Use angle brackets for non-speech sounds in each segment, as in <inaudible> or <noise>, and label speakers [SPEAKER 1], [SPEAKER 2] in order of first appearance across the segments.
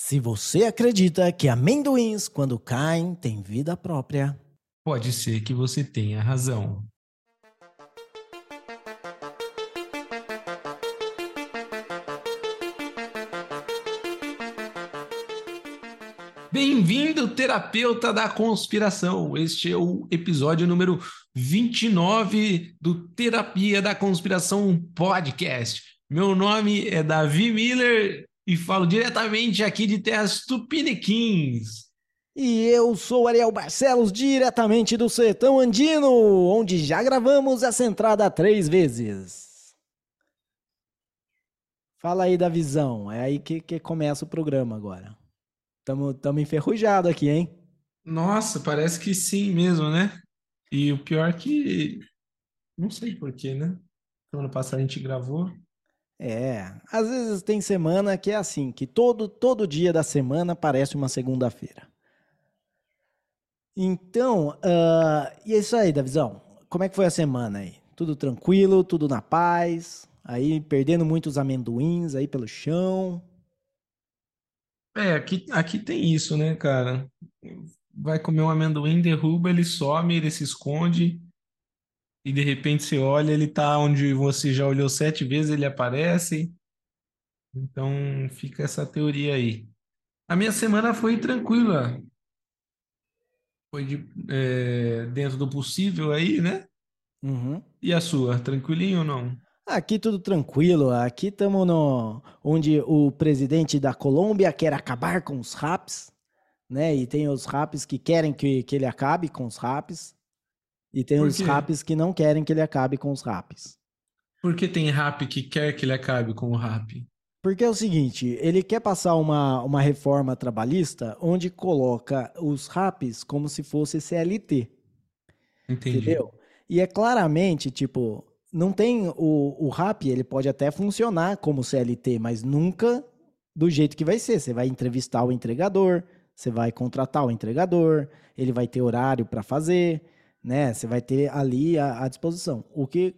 [SPEAKER 1] Se você acredita que amendoins, quando caem, têm vida própria,
[SPEAKER 2] Pode ser que você tenha razão. Bem-vindo, terapeuta da conspiração. Este é o episódio número 29 do Terapia da Conspiração Podcast. Meu nome é Davi Miller e falo diretamente aqui de Terras Tupiniquins.
[SPEAKER 1] E eu sou Ariel Barcelos, diretamente do Sertão Andino, onde já gravamos essa entrada três vezes. Fala aí da visão, é aí que, que começa o programa agora. Tamo, tamo enferrujado aqui, hein?
[SPEAKER 2] Nossa, parece que sim mesmo, né? E o pior é que não sei porquê, né? Semana passada a gente gravou.
[SPEAKER 1] É, às vezes tem semana que é assim, que todo, todo dia da semana parece uma segunda-feira. Então, uh, e é isso aí, Davizão. Como é que foi a semana aí? Tudo tranquilo, tudo na paz? Aí perdendo muitos amendoins aí pelo chão.
[SPEAKER 2] É, aqui, aqui tem isso, né, cara? Vai comer um amendoim, derruba, ele some, ele se esconde, e de repente você olha, ele tá onde você já olhou sete vezes, ele aparece. Então fica essa teoria aí. A minha semana foi tranquila. Foi de, é, dentro do possível aí, né?
[SPEAKER 1] Uhum.
[SPEAKER 2] E a sua, tranquilinho ou não?
[SPEAKER 1] Aqui tudo tranquilo. Aqui estamos no onde o presidente da Colômbia quer acabar com os raps, né? E tem os raps que querem que, que ele acabe com os raps. E tem os raps que não querem que ele acabe com os raps.
[SPEAKER 2] Por que tem rap que quer que ele acabe com o rap?
[SPEAKER 1] Porque é o seguinte, ele quer passar uma, uma reforma trabalhista onde coloca os raps como se fosse CLT.
[SPEAKER 2] Entendi.
[SPEAKER 1] Entendeu? E é claramente, tipo, não tem o, o RAP, ele pode até funcionar como CLT, mas nunca do jeito que vai ser. Você vai entrevistar o entregador, você vai contratar o entregador, ele vai ter horário para fazer, né? Você vai ter ali à, à disposição. O que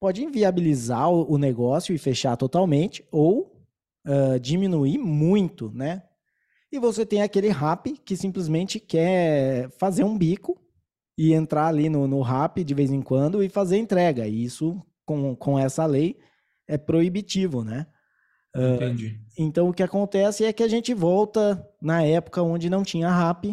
[SPEAKER 1] pode inviabilizar o, o negócio e fechar totalmente, ou ah, diminuir muito, né? E você tem aquele RAP que simplesmente quer fazer um bico e entrar ali no, no RAP de vez em quando e fazer entrega. E isso, com, com essa lei, é proibitivo, né?
[SPEAKER 2] Entendi.
[SPEAKER 1] então, o que acontece é que a gente volta na época onde não tinha RAP,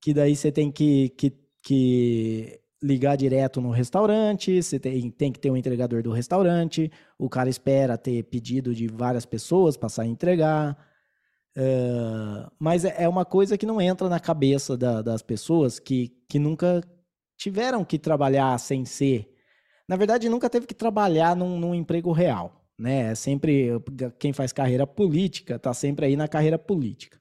[SPEAKER 1] que daí você tem que, que, que ligar direto no restaurante, você tem, tem que ter um entregador do restaurante, o cara espera ter pedido de várias pessoas para sair entregar. Ah, mas é é uma coisa que não entra na cabeça da- das pessoas que, que nunca tiveram que trabalhar sem ser. Na verdade, nunca teve que trabalhar num, num emprego real, né? É sempre quem faz carreira política está sempre aí na carreira política.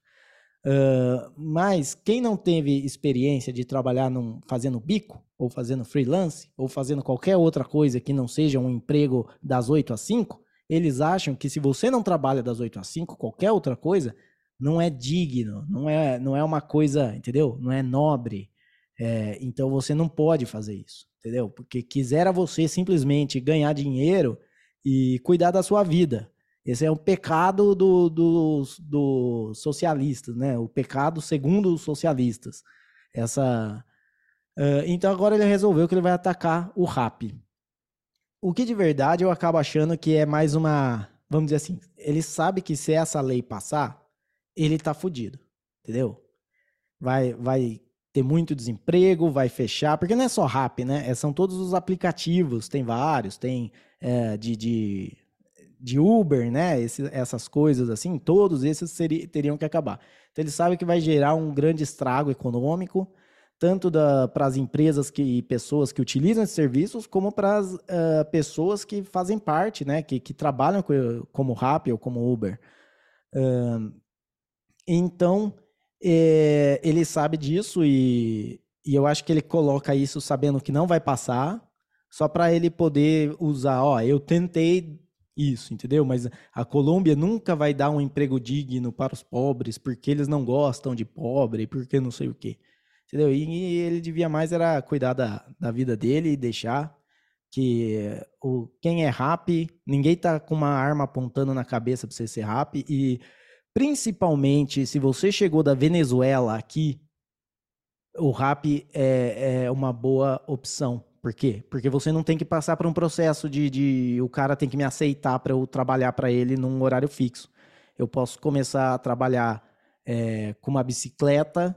[SPEAKER 1] Ah, mas quem não teve experiência de trabalhar num, fazendo bico, ou fazendo freelance, ou fazendo qualquer outra coisa que não seja um emprego das 8 às 5, eles acham que se você não trabalha das 8 às 5, qualquer outra coisa, não é digno, não é, não é uma coisa, entendeu? Não é nobre. É, então você não pode fazer isso, entendeu? Porque quisera você simplesmente ganhar dinheiro e cuidar da sua vida. Esse é um pecado do- dos dos socialistas, né? O pecado segundo os socialistas. Essa. ah, então agora ele resolveu que ele vai atacar o rap. O que de verdade eu acabo achando que é mais uma. Vamos dizer assim, ele sabe que se essa lei passar, ele tá fudido. Entendeu? Vai, vai ter muito desemprego, vai fechar, porque não é só rap, né? É, são todos os aplicativos, tem vários, tem é, de, de, de Uber, né? Esse- essas coisas assim, todos esses seri- teriam que acabar. Então ele sabe que vai gerar um grande estrago econômico, tanto para as empresas que, e pessoas que utilizam esses serviços, como para as pessoas que fazem parte, né? Que, que trabalham co- como Rappi ou como Uber. Ahn, então, é, ele sabe disso e, e eu acho que ele coloca isso sabendo que não vai passar, só para ele poder usar, ó, eu tentei isso, entendeu? Mas a Colômbia nunca vai dar um emprego digno para os pobres, porque eles não gostam de pobre, porque não sei o quê. Entendeu? E, ele devia mais era cuidar da, da vida dele e deixar que o, quem é rap, ninguém tá com uma arma apontando na cabeça para você ser rap e Principalmente se você chegou da Venezuela aqui, o rap é, é uma boa opção. Por quê? Porque você não tem que passar por um processo de, de o cara tem que me aceitar para eu trabalhar para ele num horário fixo. Eu posso começar a trabalhar é, com uma bicicleta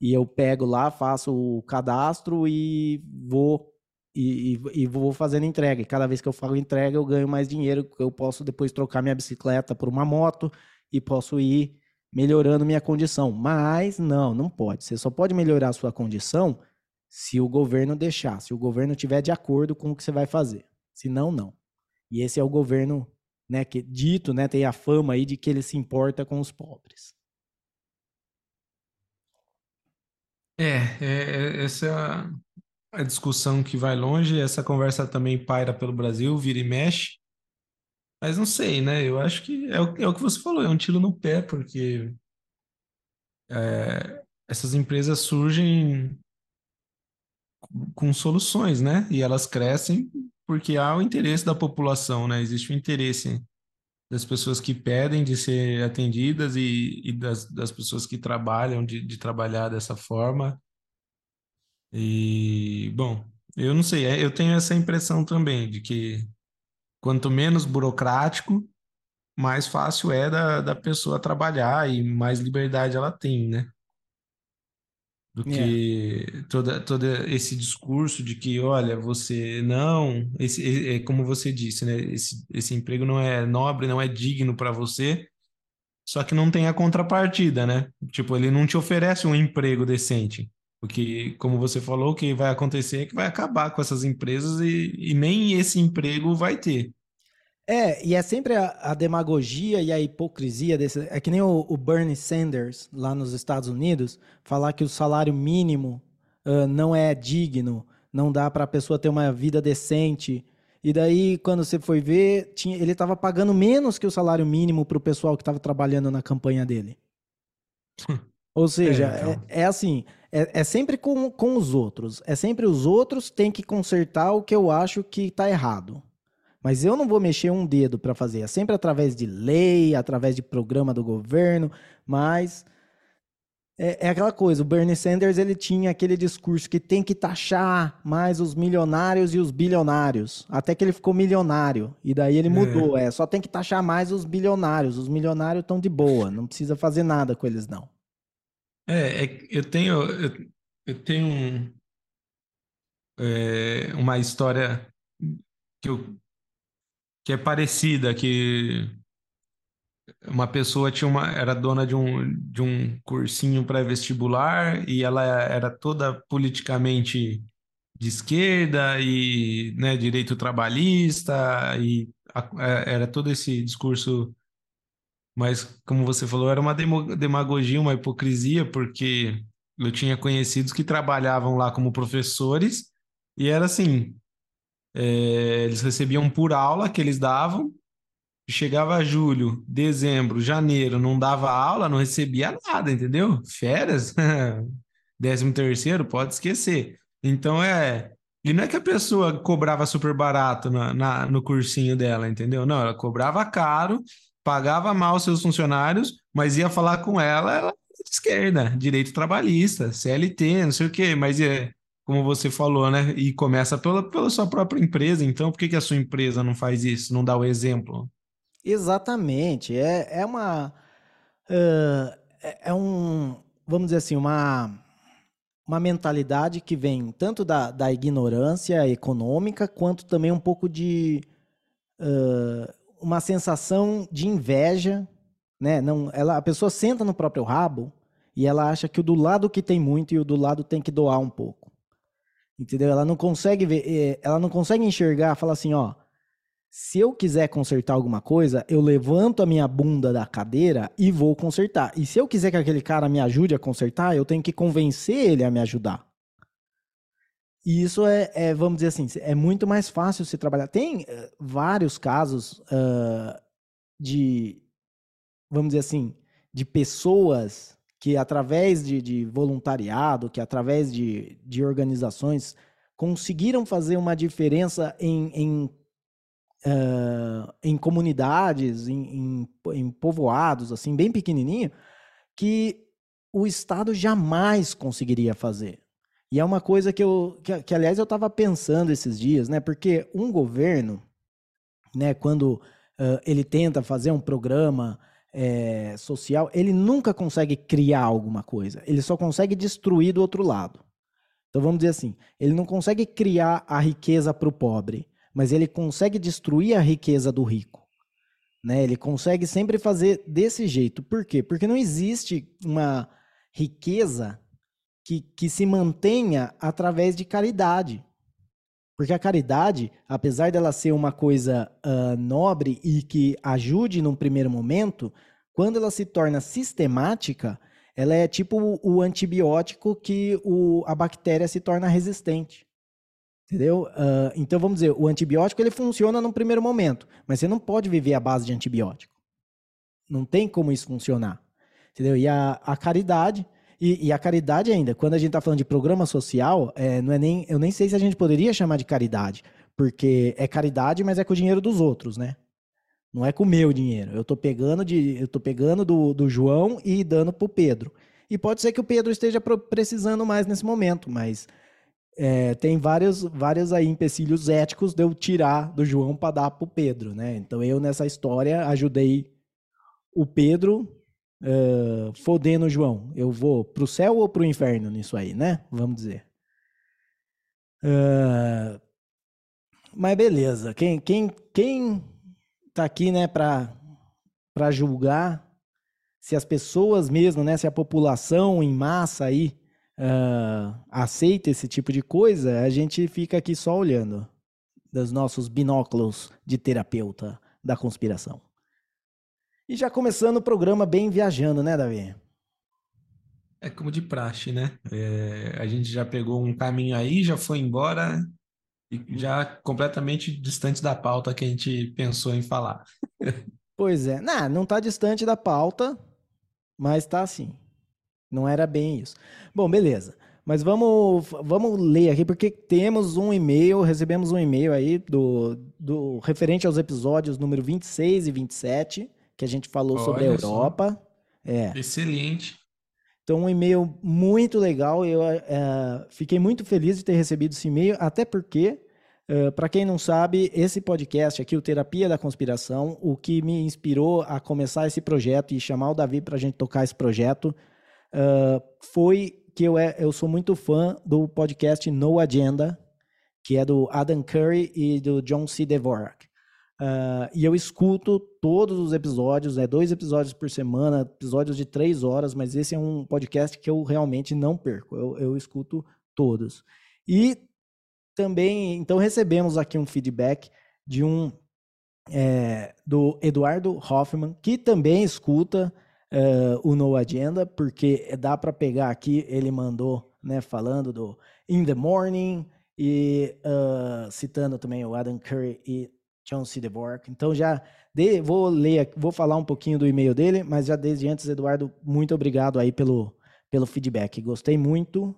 [SPEAKER 1] e eu pego lá, faço o cadastro e vou e, e, e, vou fazendo entrega. E cada vez que eu falo entrega, eu ganho mais dinheiro. Eu posso depois trocar minha bicicleta por uma moto e posso ir melhorando minha condição. Mas não, não pode. Você só pode melhorar a sua condição se o governo deixar, se o governo tiver de acordo com o que você vai fazer. Se não, não. E esse é o governo, né, que dito, né, tem a fama aí de que ele se importa com os pobres.
[SPEAKER 2] É, é, é essa é a, discussão que vai longe, essa conversa também paira pelo Brasil, vira e mexe. Mas não sei, né? Eu acho que é o, é o que você falou, é um tiro no pé, porque é, essas empresas surgem com soluções, né? E elas crescem porque há o interesse da população, né? Existe o interesse das pessoas que pedem de ser atendidas e, e das, das pessoas que trabalham de, de trabalhar dessa forma. E, bom, eu não sei, é, eu tenho essa impressão também de que quanto menos burocrático, mais fácil é da, da pessoa trabalhar e mais liberdade ela tem, né? Do é. que toda, todo esse discurso de que, olha, você não, esse, é como você disse, né? Esse, esse emprego não é nobre, não é digno para você, só que não tem a contrapartida, né? Tipo, ele não te oferece um emprego decente. Porque, como você falou, o que vai acontecer é que vai acabar com essas empresas e, e nem esse emprego vai ter.
[SPEAKER 1] É, e é sempre a, a, demagogia e a hipocrisia desse. É que nem o, o, Bernie Sanders, lá nos Estados Unidos, falar que o salário mínimo uh, não é digno, não dá para a pessoa ter uma vida decente. E daí, quando você foi ver, tinha, ele estava pagando menos que o salário mínimo para o pessoal que estava trabalhando na campanha dele. <laughs> Ou seja, é, então. é, é assim, é, é, sempre com, com os outros. É sempre os outros têm que consertar o que eu acho que está errado. Mas eu não vou mexer um dedo para fazer. É sempre através de lei, através de programa do governo, mas é, é, aquela coisa. O Bernie Sanders ele tinha aquele discurso que tem que taxar mais os milionários e os bilionários, até que ele ficou milionário e daí ele é. mudou. É, só tem que taxar mais os bilionários. Os milionários estão de boa, não precisa fazer nada com eles não.
[SPEAKER 2] É, é eu tenho, eu, eu tenho um, é, uma história que, eu, que é parecida, que uma pessoa tinha uma, era dona de um, de um cursinho pré-vestibular e ela era toda politicamente de esquerda e né, direito trabalhista e a, era todo esse discurso. Mas, como você falou, era uma demagogia, uma hipocrisia, porque eu tinha conhecidos que trabalhavam lá como professores e era assim: é, eles recebiam por aula que eles davam, chegava julho, dezembro, janeiro, não dava aula, não recebia nada, entendeu? Férias, <laughs> décimo terceiro, pode esquecer. Então é. E não é que a pessoa cobrava super barato na, na, no cursinho dela, entendeu? Não, ela cobrava caro pagava mal seus funcionários, mas ia falar com ela, ela esquerda, direito trabalhista, CLT, não sei o quê, mas é, como você falou, né? E começa pela, pela sua própria empresa, então por que, que a sua empresa não faz isso, não dá o exemplo?
[SPEAKER 1] Exatamente, é, é uma. Uh, é um. Vamos dizer assim, uma. Uma mentalidade que vem tanto da, da ignorância econômica, quanto também um pouco de uh, uma sensação de inveja, né? Não, ela, a pessoa senta no próprio rabo e ela acha que o do lado que tem muito e o do lado tem que doar um pouco. Entendeu? Ela não consegue ver, eh, ela não consegue enxergar, fala assim, ó, se eu quiser consertar alguma coisa, eu levanto a minha bunda da cadeira e vou consertar. E se eu quiser que aquele cara me ajude a consertar, eu tenho que convencer ele a me ajudar. E isso é, é, vamos dizer assim, é muito mais fácil se trabalhar. Tem uh, vários casos uh, de, vamos dizer assim, de pessoas que através de, de voluntariado, que através de, de organizações, conseguiram fazer uma diferença em, em uh, em comunidades, em, em, em povoados, assim, bem pequenininho, que o Estado jamais conseguiria fazer. E é uma coisa que eu, que, que aliás, eu estava pensando esses dias, né? Porque um governo, né, quando uh, ele tenta fazer um programa é, social, ele nunca consegue criar alguma coisa. Ele só consegue destruir do outro lado. Então vamos dizer assim, ele não consegue criar a riqueza para o pobre, mas ele consegue destruir a riqueza do rico. Né? Ele consegue sempre fazer desse jeito. Por quê? Porque não existe uma riqueza que, que se mantenha através de caridade. Porque a caridade, apesar dela ser uma coisa uh, nobre e que ajude num primeiro momento, quando ela se torna sistemática, ela é tipo o, antibiótico que o, a bactéria se torna resistente. Entendeu? Uh, então vamos dizer, o antibiótico ele funciona num primeiro momento, mas você não pode viver à base de antibiótico. Não tem como isso funcionar. Entendeu? E a, a caridade, e, e, a caridade ainda, quando a gente está falando de programa social, é, não é nem, eu nem sei se a gente poderia chamar de caridade, porque é caridade, mas é com o dinheiro dos outros, né? Não é com o meu dinheiro. Eu estou pegando de, eu tô pegando do, do João e dando para o Pedro. E pode ser que o Pedro esteja precisando mais nesse momento, mas é, tem vários, vários aí empecilhos éticos de eu tirar do João para dar para o Pedro, né? Então eu nessa história ajudei o Pedro uh, fodendo o João. Eu vou pro céu ou pro inferno nisso aí, né? Vamos dizer. Uh, mas beleza. Quem, quem, quem tá aqui, né, para para julgar se as pessoas mesmo, né, se a população em massa aí uh, aceita esse tipo de coisa, a gente fica aqui só olhando dos nossos binóculos de terapeuta da conspiração. E já começando o programa bem viajando, né, Davi?
[SPEAKER 2] É como de praxe, né? É, a gente já pegou um caminho aí, já foi embora e já completamente distante da pauta que a gente pensou em falar. <laughs>
[SPEAKER 1] pois é, não, não tá distante da pauta, mas tá assim. Não era bem isso. Bom, beleza. Mas vamos, vamos ler aqui, porque temos um e-mail, recebemos um e-mail aí do, do referente aos episódios número 26 e 27 que a gente falou Olha sobre a Europa.
[SPEAKER 2] É. Excelente.
[SPEAKER 1] Então, um e-mail muito legal. Eu é, fiquei muito feliz de ter recebido esse e-mail, até porque, é, para quem não sabe, esse podcast aqui, o Terapia da Conspiração, o que me inspirou a começar esse projeto e chamar o Davi para a gente tocar esse projeto, é, foi que eu, é, eu sou muito fã do podcast No Agenda, que é do Adam Curry e do John C. Dvorak. Uh, e eu escuto todos os episódios, né, dois episódios por semana, episódios de três horas, mas esse é um podcast que eu realmente não perco, eu, eu escuto todos. E também, então recebemos aqui um feedback de um é, do Eduardo Hoffman, que também escuta uh, o No Agenda, porque dá para pegar aqui, ele mandou, né, falando do In the Morning e uh, citando também o Adam Curry e John C. DeVork. Então já de, vou ler, vou falar um pouquinho do e-mail dele, mas já desde antes, Eduardo, muito obrigado aí pelo, pelo feedback. Gostei muito.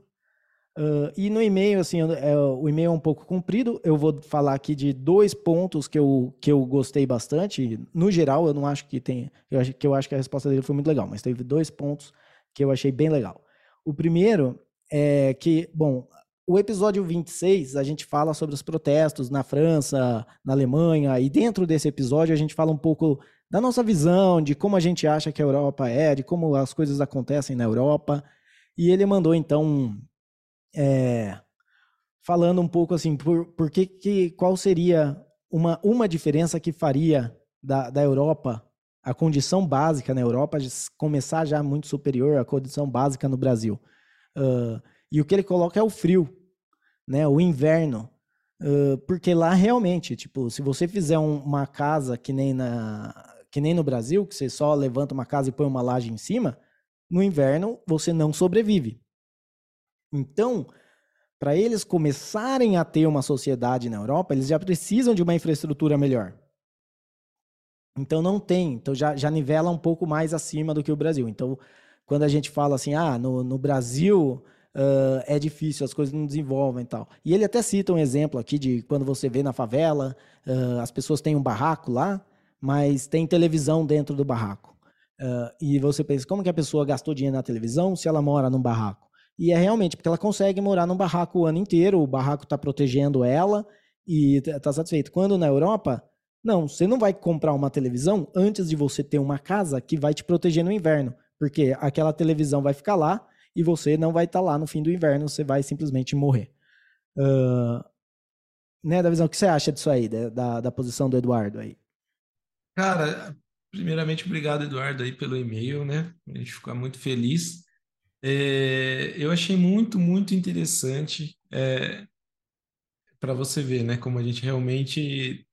[SPEAKER 1] Uh, e no e-mail, assim, é, o e-mail é um pouco comprido. Eu vou falar aqui de dois pontos que eu, que eu gostei bastante. No geral, eu não acho que tem. Eu acho, que eu acho que a resposta dele foi muito legal, mas teve dois pontos que eu achei bem legal. O primeiro é que, bom, o episódio 26, a gente fala sobre os protestos na França, na Alemanha, e dentro desse episódio a gente fala um pouco da nossa visão, de como a gente acha que a Europa é, de como as coisas acontecem na Europa. E ele mandou, então, é, falando um pouco assim, por, por que, que, qual seria uma, uma diferença que faria da, da Europa, a condição básica na Europa, começar já muito superior à condição básica no Brasil. Uh, e o que ele coloca é o frio, né? O inverno. Uh, porque lá realmente, tipo, se você fizer um, uma casa que nem, na, que nem no Brasil, que você só levanta uma casa e põe uma laje em cima, no inverno você não sobrevive. Então, para eles começarem a ter uma sociedade na Europa, eles já precisam de uma infraestrutura melhor. Então não tem, então já, já nivela um pouco mais acima do que o Brasil. Então, quando a gente fala assim, ah, no, no Brasil uh, é difícil, as coisas não desenvolvem e tal. E ele até cita um exemplo aqui de quando você vê na favela, uh, as pessoas têm um barraco lá, mas tem televisão dentro do barraco. Uh, e você pensa, como que a pessoa gastou dinheiro na televisão se ela mora num barraco? E é realmente porque ela consegue morar num barraco o ano inteiro, o barraco está protegendo ela e está satisfeito. Quando na Europa, não, você não vai comprar uma televisão antes de você ter uma casa que vai te proteger no inverno, porque aquela televisão vai ficar lá e você não vai estar tá lá no fim do inverno, você vai simplesmente morrer. Uh, né, Davizão, o que você acha disso aí, da, da posição do Eduardo aí?
[SPEAKER 2] Cara, primeiramente, obrigado, Eduardo, aí pelo e-mail, né? A gente fica muito feliz. É, eu achei muito, muito interessante é, para você ver, né? Como a gente realmente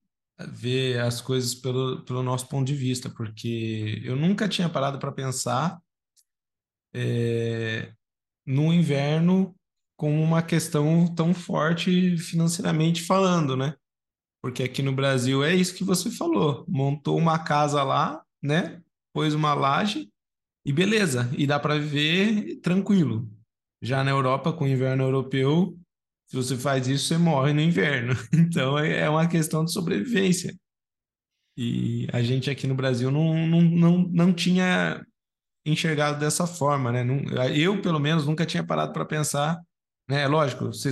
[SPEAKER 2] vê as coisas pelo, pelo nosso ponto de vista, porque eu nunca tinha parado para pensar é, no inverno como uma questão tão forte financeiramente falando, né? Porque aqui no Brasil é isso que você falou. Montou uma casa lá, né? Pôs uma laje e beleza. E dá para viver tranquilo. Já na Europa, com o inverno europeu, se você faz isso, você morre no inverno. <laughs> Então é, é uma questão de sobrevivência. E a gente aqui no Brasil não, não, não, não tinha enxergado dessa forma, né? Eu, pelo menos, nunca tinha parado para pensar, né? Lógico, você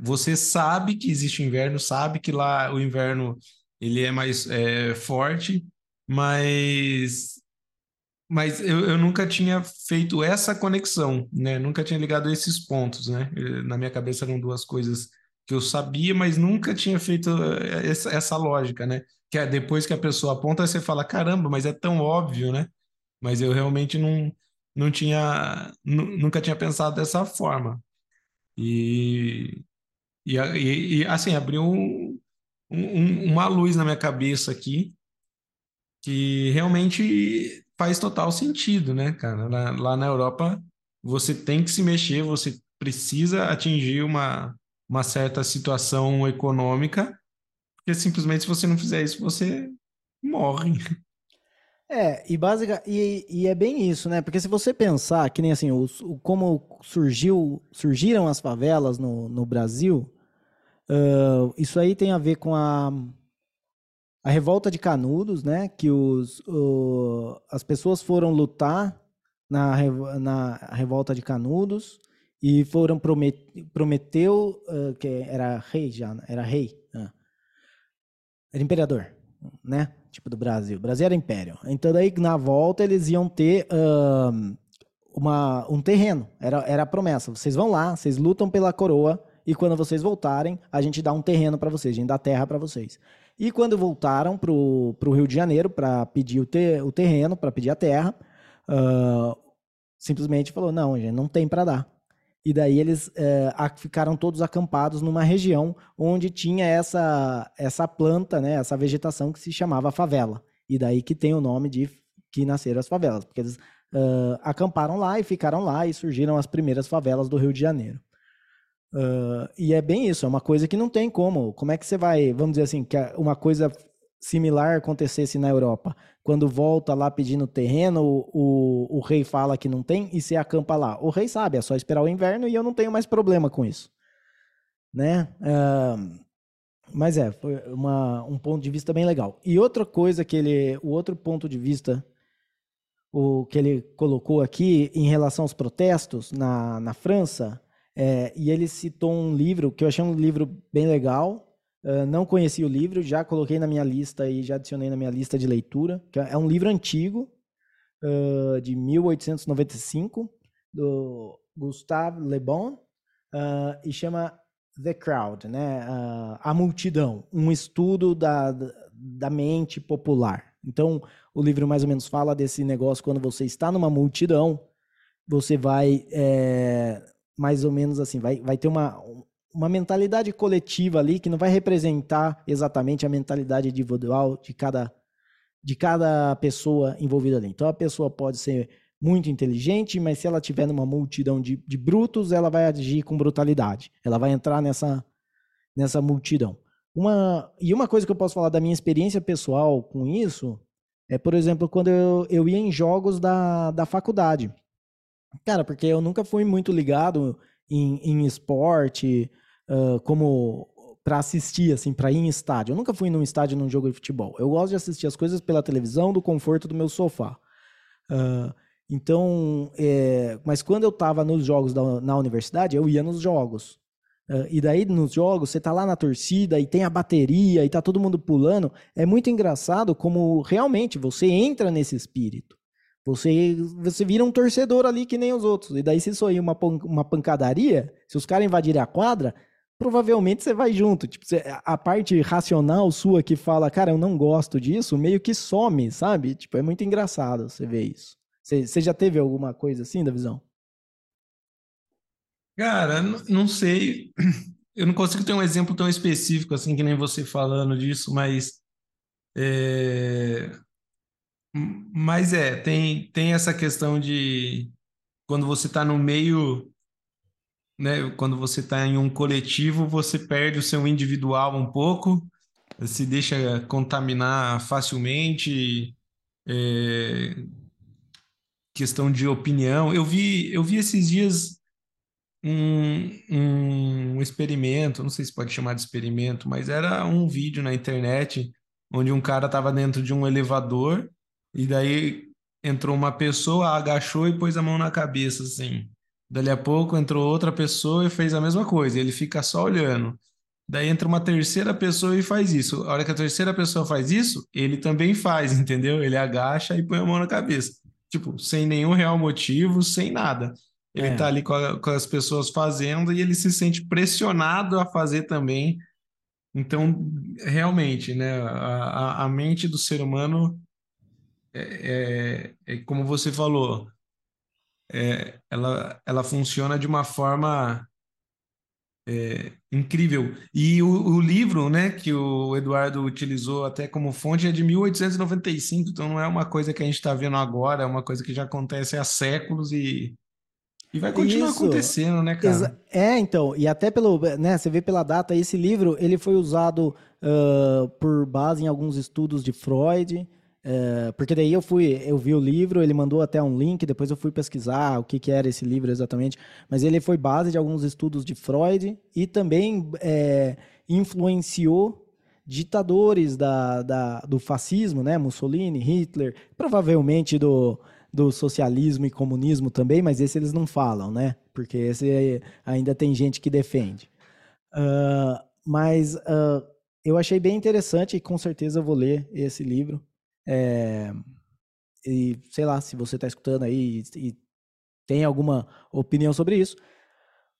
[SPEAKER 2] você sabe que existe inverno, sabe que lá o inverno ele é mais é, forte, mas mas eu, eu nunca tinha feito essa conexão, né? Nunca tinha ligado esses pontos, né? Na minha cabeça eram duas coisas que eu sabia, mas nunca tinha feito eh, essa, essa lógica, né? Que é depois que a pessoa aponta, você fala, caramba, mas é tão óbvio, né? Mas eu realmente não, não tinha, nunca tinha pensado dessa forma. E, e, e, assim, abriu um, um, uma luz na minha cabeça aqui, que realmente faz total sentido, né, cara? Lá, lá na Europa, você tem que se mexer, você precisa atingir uma, uma certa situação econômica, porque simplesmente se você não fizer isso, você morre.
[SPEAKER 1] É, e, básica, e, e é bem isso, né? Porque se você pensar que nem assim, os, o, como surgiu, surgiram as favelas no, no Brasil, Uh, isso aí tem a ver com a, a revolta de Canudos, né? Que os, uh, as pessoas foram lutar na, na revolta de Canudos e foram promet, prometeu uh, que era rei já, era rei, era imperador, né? Tipo do Brasil. O Brasil era império. Então daí na volta eles iam ter uma, um terreno. Era, era a promessa. Vocês vão lá, vocês lutam pela coroa e quando vocês voltarem, a gente dá um terreno para vocês, a gente dá terra para vocês. E quando voltaram para o Rio de Janeiro para pedir o, ter, o terreno, para pedir a terra, uh, simplesmente falou: não, gente, não tem para dar. E daí eles uh, ficaram todos acampados numa região onde tinha essa, essa planta, né, essa vegetação que se chamava favela. E daí que tem o nome de que nasceram as favelas, porque eles acamparam lá e ficaram lá e surgiram as primeiras favelas do Rio de Janeiro. Uh, e é bem isso, é uma coisa que não tem como. Como é que você vai, vamos dizer assim, que uma coisa similar acontecesse na Europa? Quando volta lá pedindo terreno, o, o, rei fala que não tem e você acampa lá. O rei sabe, é só esperar o inverno e eu não tenho mais problema com isso. Né? Uh, mas é, foi uma, um ponto de vista bem legal. E outra coisa que ele, o outro ponto de vista o que ele colocou aqui em relação aos protestos na, na França é, e ele citou um livro que eu achei um livro bem legal. Uh, não conheci o livro, já coloquei na minha lista e já adicionei na minha lista de leitura. Que é um livro antigo, uh, de 1895, do Gustave Le Bon, uh, e chama The Crowd, né? a multidão, um estudo da, da mente popular. Então, o livro mais ou menos fala desse negócio quando você está numa multidão, você vai é, mais ou menos assim, vai, vai ter uma, uma mentalidade coletiva ali que não vai representar exatamente a mentalidade individual de cada, de cada pessoa envolvida ali. Então a pessoa pode ser muito inteligente, mas se ela tiver numa multidão de, de brutos, ela vai agir com brutalidade. Ela vai entrar nessa, nessa multidão. Uma, e uma coisa que eu posso falar da minha experiência pessoal com isso é, por exemplo, quando eu, eu ia em jogos da, da faculdade. Cara, porque eu nunca fui muito ligado em, em esporte, uh, como para assistir, assim, para ir em estádio. Eu nunca fui num estádio num jogo de futebol. Eu gosto de assistir as coisas pela televisão, do conforto do meu sofá. Uh, então, é, mas quando eu estava nos jogos da, na universidade, eu ia nos jogos. Uh, e daí nos jogos, você tá lá na torcida e tem a bateria e tá todo mundo pulando. É muito engraçado como realmente você entra nesse espírito. Você, você vira um torcedor ali que nem os outros. E daí, se isso aí uma, uma pancadaria, se os caras invadirem a quadra, provavelmente você vai junto. Tipo, a parte racional sua que fala, cara, eu não gosto disso, meio que some, sabe? Tipo, é muito engraçado você ver isso. Você, você já teve alguma coisa assim da visão?
[SPEAKER 2] Cara, não sei. Eu não consigo ter um exemplo tão específico assim que nem você falando disso, mas é, mas é, tem, tem essa questão de quando você está no meio, né? Quando você está em um coletivo, você perde o seu individual um pouco, se deixa contaminar facilmente. É, questão de opinião. Eu vi, eu vi esses dias um, um experimento, não sei se pode chamar de experimento, mas era um vídeo na internet onde um cara estava dentro de um elevador e daí entrou uma pessoa, agachou e pôs a mão na cabeça, assim. Dali a pouco entrou outra pessoa e fez a mesma coisa, ele fica só olhando. Daí entra uma terceira pessoa e faz isso. A hora que a terceira pessoa faz isso, ele também faz, <laughs> entendeu? Ele agacha e põe a mão na cabeça. Tipo, sem nenhum real motivo, sem nada. Ele está é. ali com, a, com, as pessoas fazendo e ele se sente pressionado a fazer também. Então, realmente, né, a, a mente do ser humano é, é, é como você falou, é, ela, ela funciona de uma forma é, incrível. E o, o, livro, né, que o Eduardo utilizou até como fonte é de 1895, então não é uma coisa que a gente está vendo agora, é uma coisa que já acontece há séculos e e vai continuar Isso. acontecendo, né, cara?
[SPEAKER 1] É, então, e até pelo, né, você vê pela data, esse livro, ele foi usado uh, por base em alguns estudos de Freud, uh, porque daí eu fui, eu vi o livro, ele mandou até um link, depois eu fui pesquisar o que, que era esse livro exatamente, mas ele foi base de alguns estudos de Freud e também é, influenciou ditadores da, da, do fascismo, né, Mussolini, Hitler, provavelmente do do socialismo e comunismo também, mas esse eles não falam, né? Porque esse ainda tem gente que defende. Uh, mas uh, eu achei bem interessante e com certeza eu vou ler esse livro. É, e sei lá, se você está escutando aí e, e, tem alguma opinião sobre isso,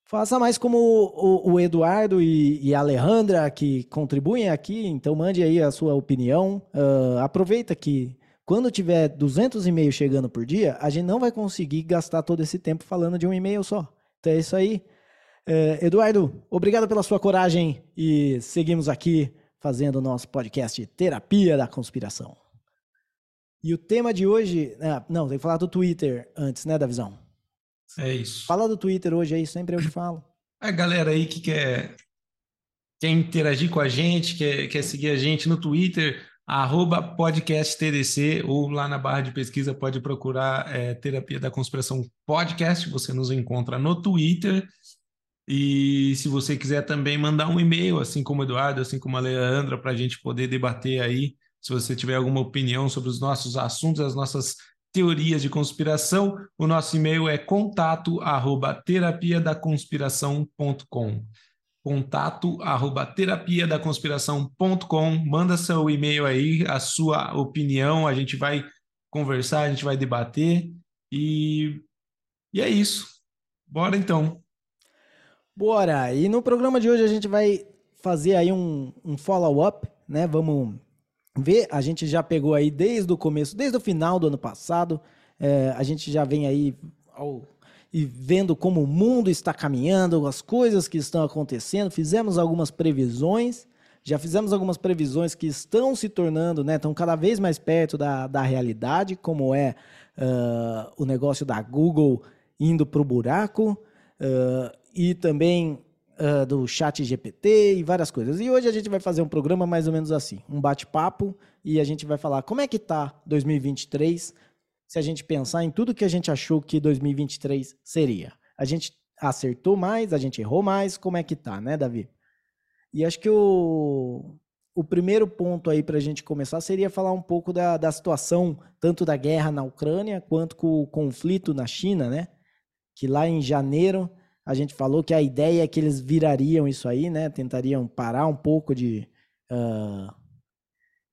[SPEAKER 1] faça mais como o, o Eduardo e, e, a Alejandra que contribuem aqui. Então mande aí a sua opinião. Uh, aproveita que quando tiver 200 e-mails chegando por dia, a gente não vai conseguir gastar todo esse tempo falando de um e-mail só. Então é isso aí. É, Eduardo, obrigado pela sua coragem e seguimos aqui fazendo o nosso podcast Terapia da Conspiração. E o tema de hoje. Ah, não, tem que falar do Twitter antes, né, da visão?
[SPEAKER 2] É isso.
[SPEAKER 1] Fala do Twitter hoje aí, sempre eu te falo.
[SPEAKER 2] A <clears throat> galera aí que quer, quer interagir com a gente, quer, quer seguir a gente no Twitter, arroba podcast TDC, ou lá na barra de pesquisa pode procurar é, Terapia da Conspiração Podcast, você nos encontra no Twitter. E se você quiser também mandar um e-mail, assim como o Eduardo, assim como a Leandra, para a gente poder debater aí, se você tiver alguma opinião sobre os nossos assuntos, as nossas teorias de conspiração, o nosso e-mail é contato arroba terapia da conspiração.com contato arroba terapia da conspiração.com. Manda seu e-mail aí, a sua opinião, a gente vai conversar, a gente vai debater e, e é isso. Bora então.
[SPEAKER 1] Bora! E no programa de hoje a gente vai fazer aí um, um follow-up, né? Vamos ver, a gente já pegou aí desde o começo, desde o final do ano passado, é, a gente já vem aí ao e vendo como o mundo está caminhando, as coisas que estão acontecendo, fizemos algumas previsões, já fizemos algumas previsões que estão se tornando, né, estão cada vez mais perto da, da realidade, como é uh, o negócio da Google indo para o buraco, uh, e também uh, do chat GPT e várias coisas. E hoje a gente vai fazer um programa mais ou menos assim, um bate-papo, e a gente vai falar como é que está 2023, se a gente pensar em tudo que a gente achou que 2023 seria. A gente acertou mais, a gente errou mais, como é que tá, né, Davi? E acho que o, o primeiro ponto aí para a gente começar seria falar um pouco da, da situação, tanto da guerra na Ucrânia, quanto com o conflito na China, né? Que lá em janeiro a gente falou que a ideia é que eles virariam isso aí, né? Tentariam parar um pouco de, uh,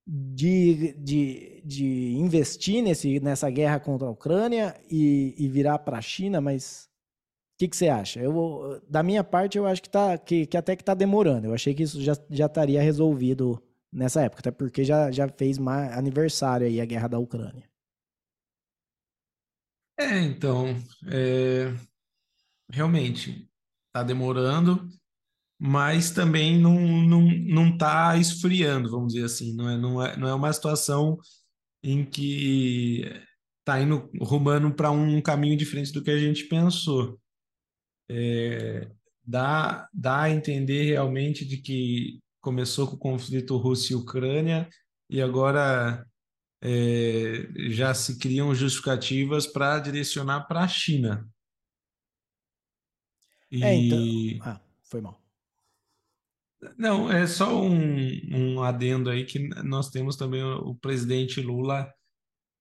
[SPEAKER 1] de, de, de investir nesse, nessa guerra contra a Ucrânia e, e virar para a China, mas o que, que, você acha? Eu, da minha parte, eu acho que, tá, que, que até que está demorando. Eu achei que isso já, já estaria resolvido nessa época, até porque já, já fez aniversário aí a guerra da Ucrânia.
[SPEAKER 2] É, então, é, realmente está demorando, mas também não, não, não está esfriando, vamos dizer assim. Não é, não, é, não é uma situação em que está indo rumando para um caminho diferente do que a gente pensou é, dá, dá a entender realmente de que começou com o conflito Rússia e Ucrânia e agora é, já se criam justificativas para direcionar para a China.
[SPEAKER 1] E... É, então... Ah, foi mal.
[SPEAKER 2] Não, é só um, um adendo aí que nós temos também o, o presidente Lula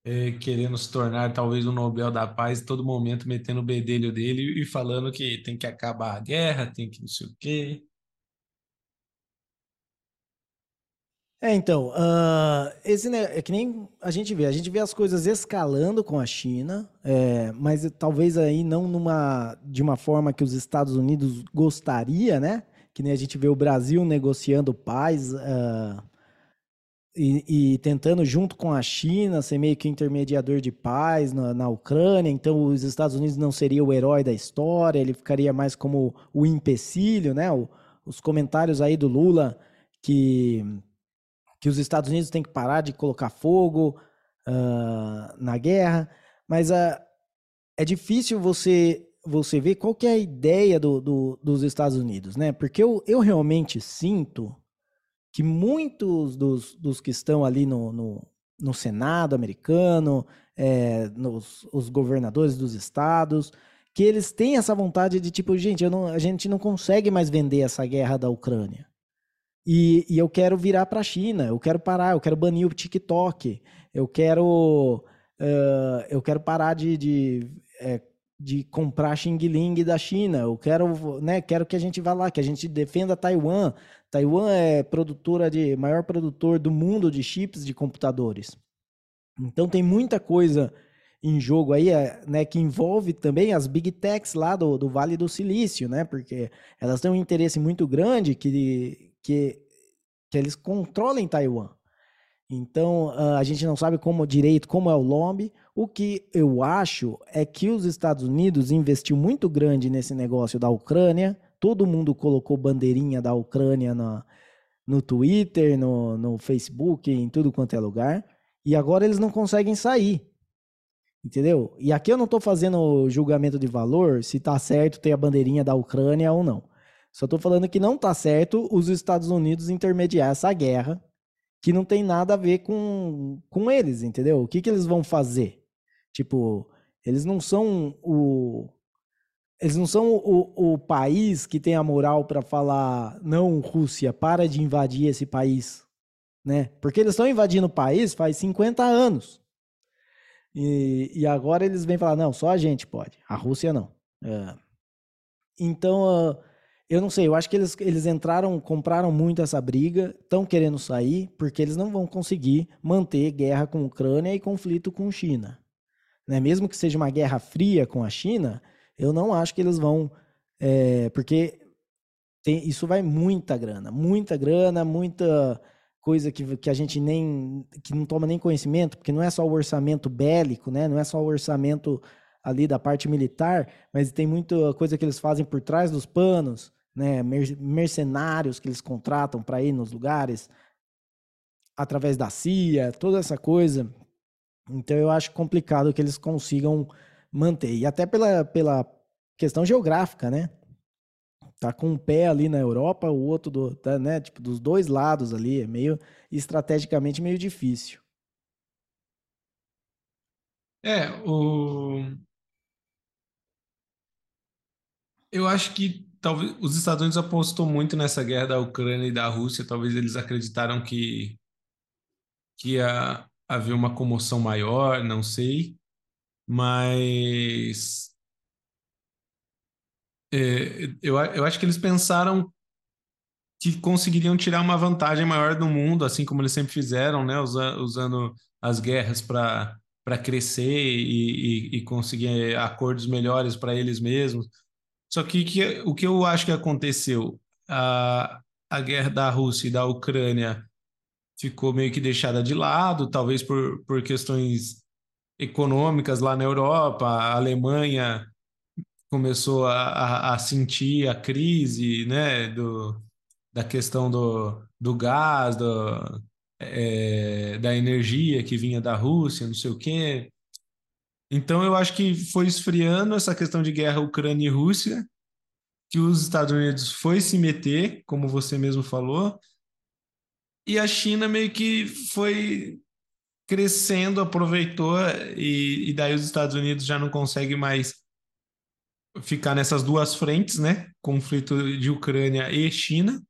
[SPEAKER 2] é, querendo se tornar talvez o Nobel da Paz, todo momento metendo o bedelho dele e falando que tem que acabar a guerra, tem que não sei o quê.
[SPEAKER 1] É, então, uh, esse né, é que nem a gente vê, a gente vê as coisas escalando com a China, é, mas talvez aí não numa de uma forma que os Estados Unidos gostaria, né? Que nem a gente vê o Brasil negociando paz, uh, e, e, tentando, junto com a China, ser meio que intermediador de paz na, na, Ucrânia. Então, os Estados Unidos não seria o herói da história, ele ficaria mais como o empecilho, né? O, os comentários aí do Lula que, que os Estados Unidos têm que parar de colocar fogo uh, na guerra. Mas uh, é difícil você você ver qual que é a ideia do, do, dos Estados Unidos, né? Porque eu, eu realmente sinto que muitos dos, dos que estão ali no, no, no Senado americano, é, nos, os governadores dos estados, que eles têm essa vontade de tipo, gente, não, a gente não consegue mais vender essa guerra da Ucrânia. E, e eu quero virar para a China, eu quero parar, eu quero banir o TikTok, eu quero, uh, eu quero parar de, de é, de comprar Xing Ling da China. Eu quero, né, quero que a gente vá lá, que a gente defenda Taiwan. Taiwan é produtora de maior produtor do mundo de chips de computadores. Então tem muita coisa em jogo aí, é, né, que envolve também as big techs lá do, do Vale do Silício, né? Porque elas têm um interesse muito grande que, que, que eles controlem Taiwan. Então, a gente não sabe como direito, como é o lobby. O que eu acho é que os Estados Unidos investiu muito grande nesse negócio da Ucrânia. Todo mundo colocou bandeirinha da Ucrânia na, no Twitter, no, no Facebook, em tudo quanto é lugar. E agora eles não conseguem sair. Entendeu? E aqui eu não estou fazendo julgamento de valor se está certo ter a bandeirinha da Ucrânia ou não. Só estou falando que não está certo os Estados Unidos intermediar essa guerra que não tem nada a ver com, com eles, entendeu? O que, que eles vão fazer? Tipo, eles não são o. Eles não são o, o país que tem a moral para falar, não, Rússia, para de invadir esse país. Né? Porque eles estão invadindo o país faz 50 anos. E, e agora eles vêm falar, não, só a gente pode, a Rússia não. É. Então, uh, eu não sei, eu acho que eles, eles entraram, compraram muito essa briga, estão querendo sair, porque eles não vão conseguir manter guerra com a Ucrânia e conflito com a China. Né? Mesmo que seja uma guerra fria com a China, eu não acho que eles vão. É, porque tem, isso vai muita grana, muita grana, muita coisa que, que a gente nem. que não toma nem conhecimento, porque não é só o orçamento bélico, né? não é só o orçamento ali da parte militar, mas tem muita coisa que eles fazem por trás dos panos, né? mercenários que eles contratam para ir nos lugares através da CIA, toda essa coisa. Então eu acho complicado que eles consigam manter. E até pela, pela questão geográfica, né? Tá com um pé ali na Europa, o outro do, tá, né, tipo, dos dois lados ali, é meio estrategicamente meio difícil.
[SPEAKER 2] É, o... eu acho que talvez os Estados Unidos apostou muito nessa guerra da Ucrânia e da Rússia. Talvez eles acreditaram que, que ia haver uma comoção maior, não sei. Mas é, eu, eu acho que eles pensaram que conseguiriam tirar uma vantagem maior do mundo, assim como eles sempre fizeram, né? Usa, usando as guerras para crescer e, e, e, conseguir acordos melhores para eles mesmos. Só que, que, o que eu acho que aconteceu, a, a guerra da Rússia e da Ucrânia ficou meio que deixada de lado, talvez por, por questões econômicas lá na Europa, a Alemanha começou a, a, a sentir a crise, né, do, da questão do, do gás, do, é, da energia que vinha da Rússia, não sei o quê. Então eu acho que foi esfriando essa questão de guerra Ucrânia e Rússia, que os Estados Unidos foi se meter, como você mesmo falou, e a China meio que foi crescendo, aproveitou, e, e daí os Estados Unidos já não consegue mais ficar nessas duas frentes, né? Conflito de Ucrânia e China.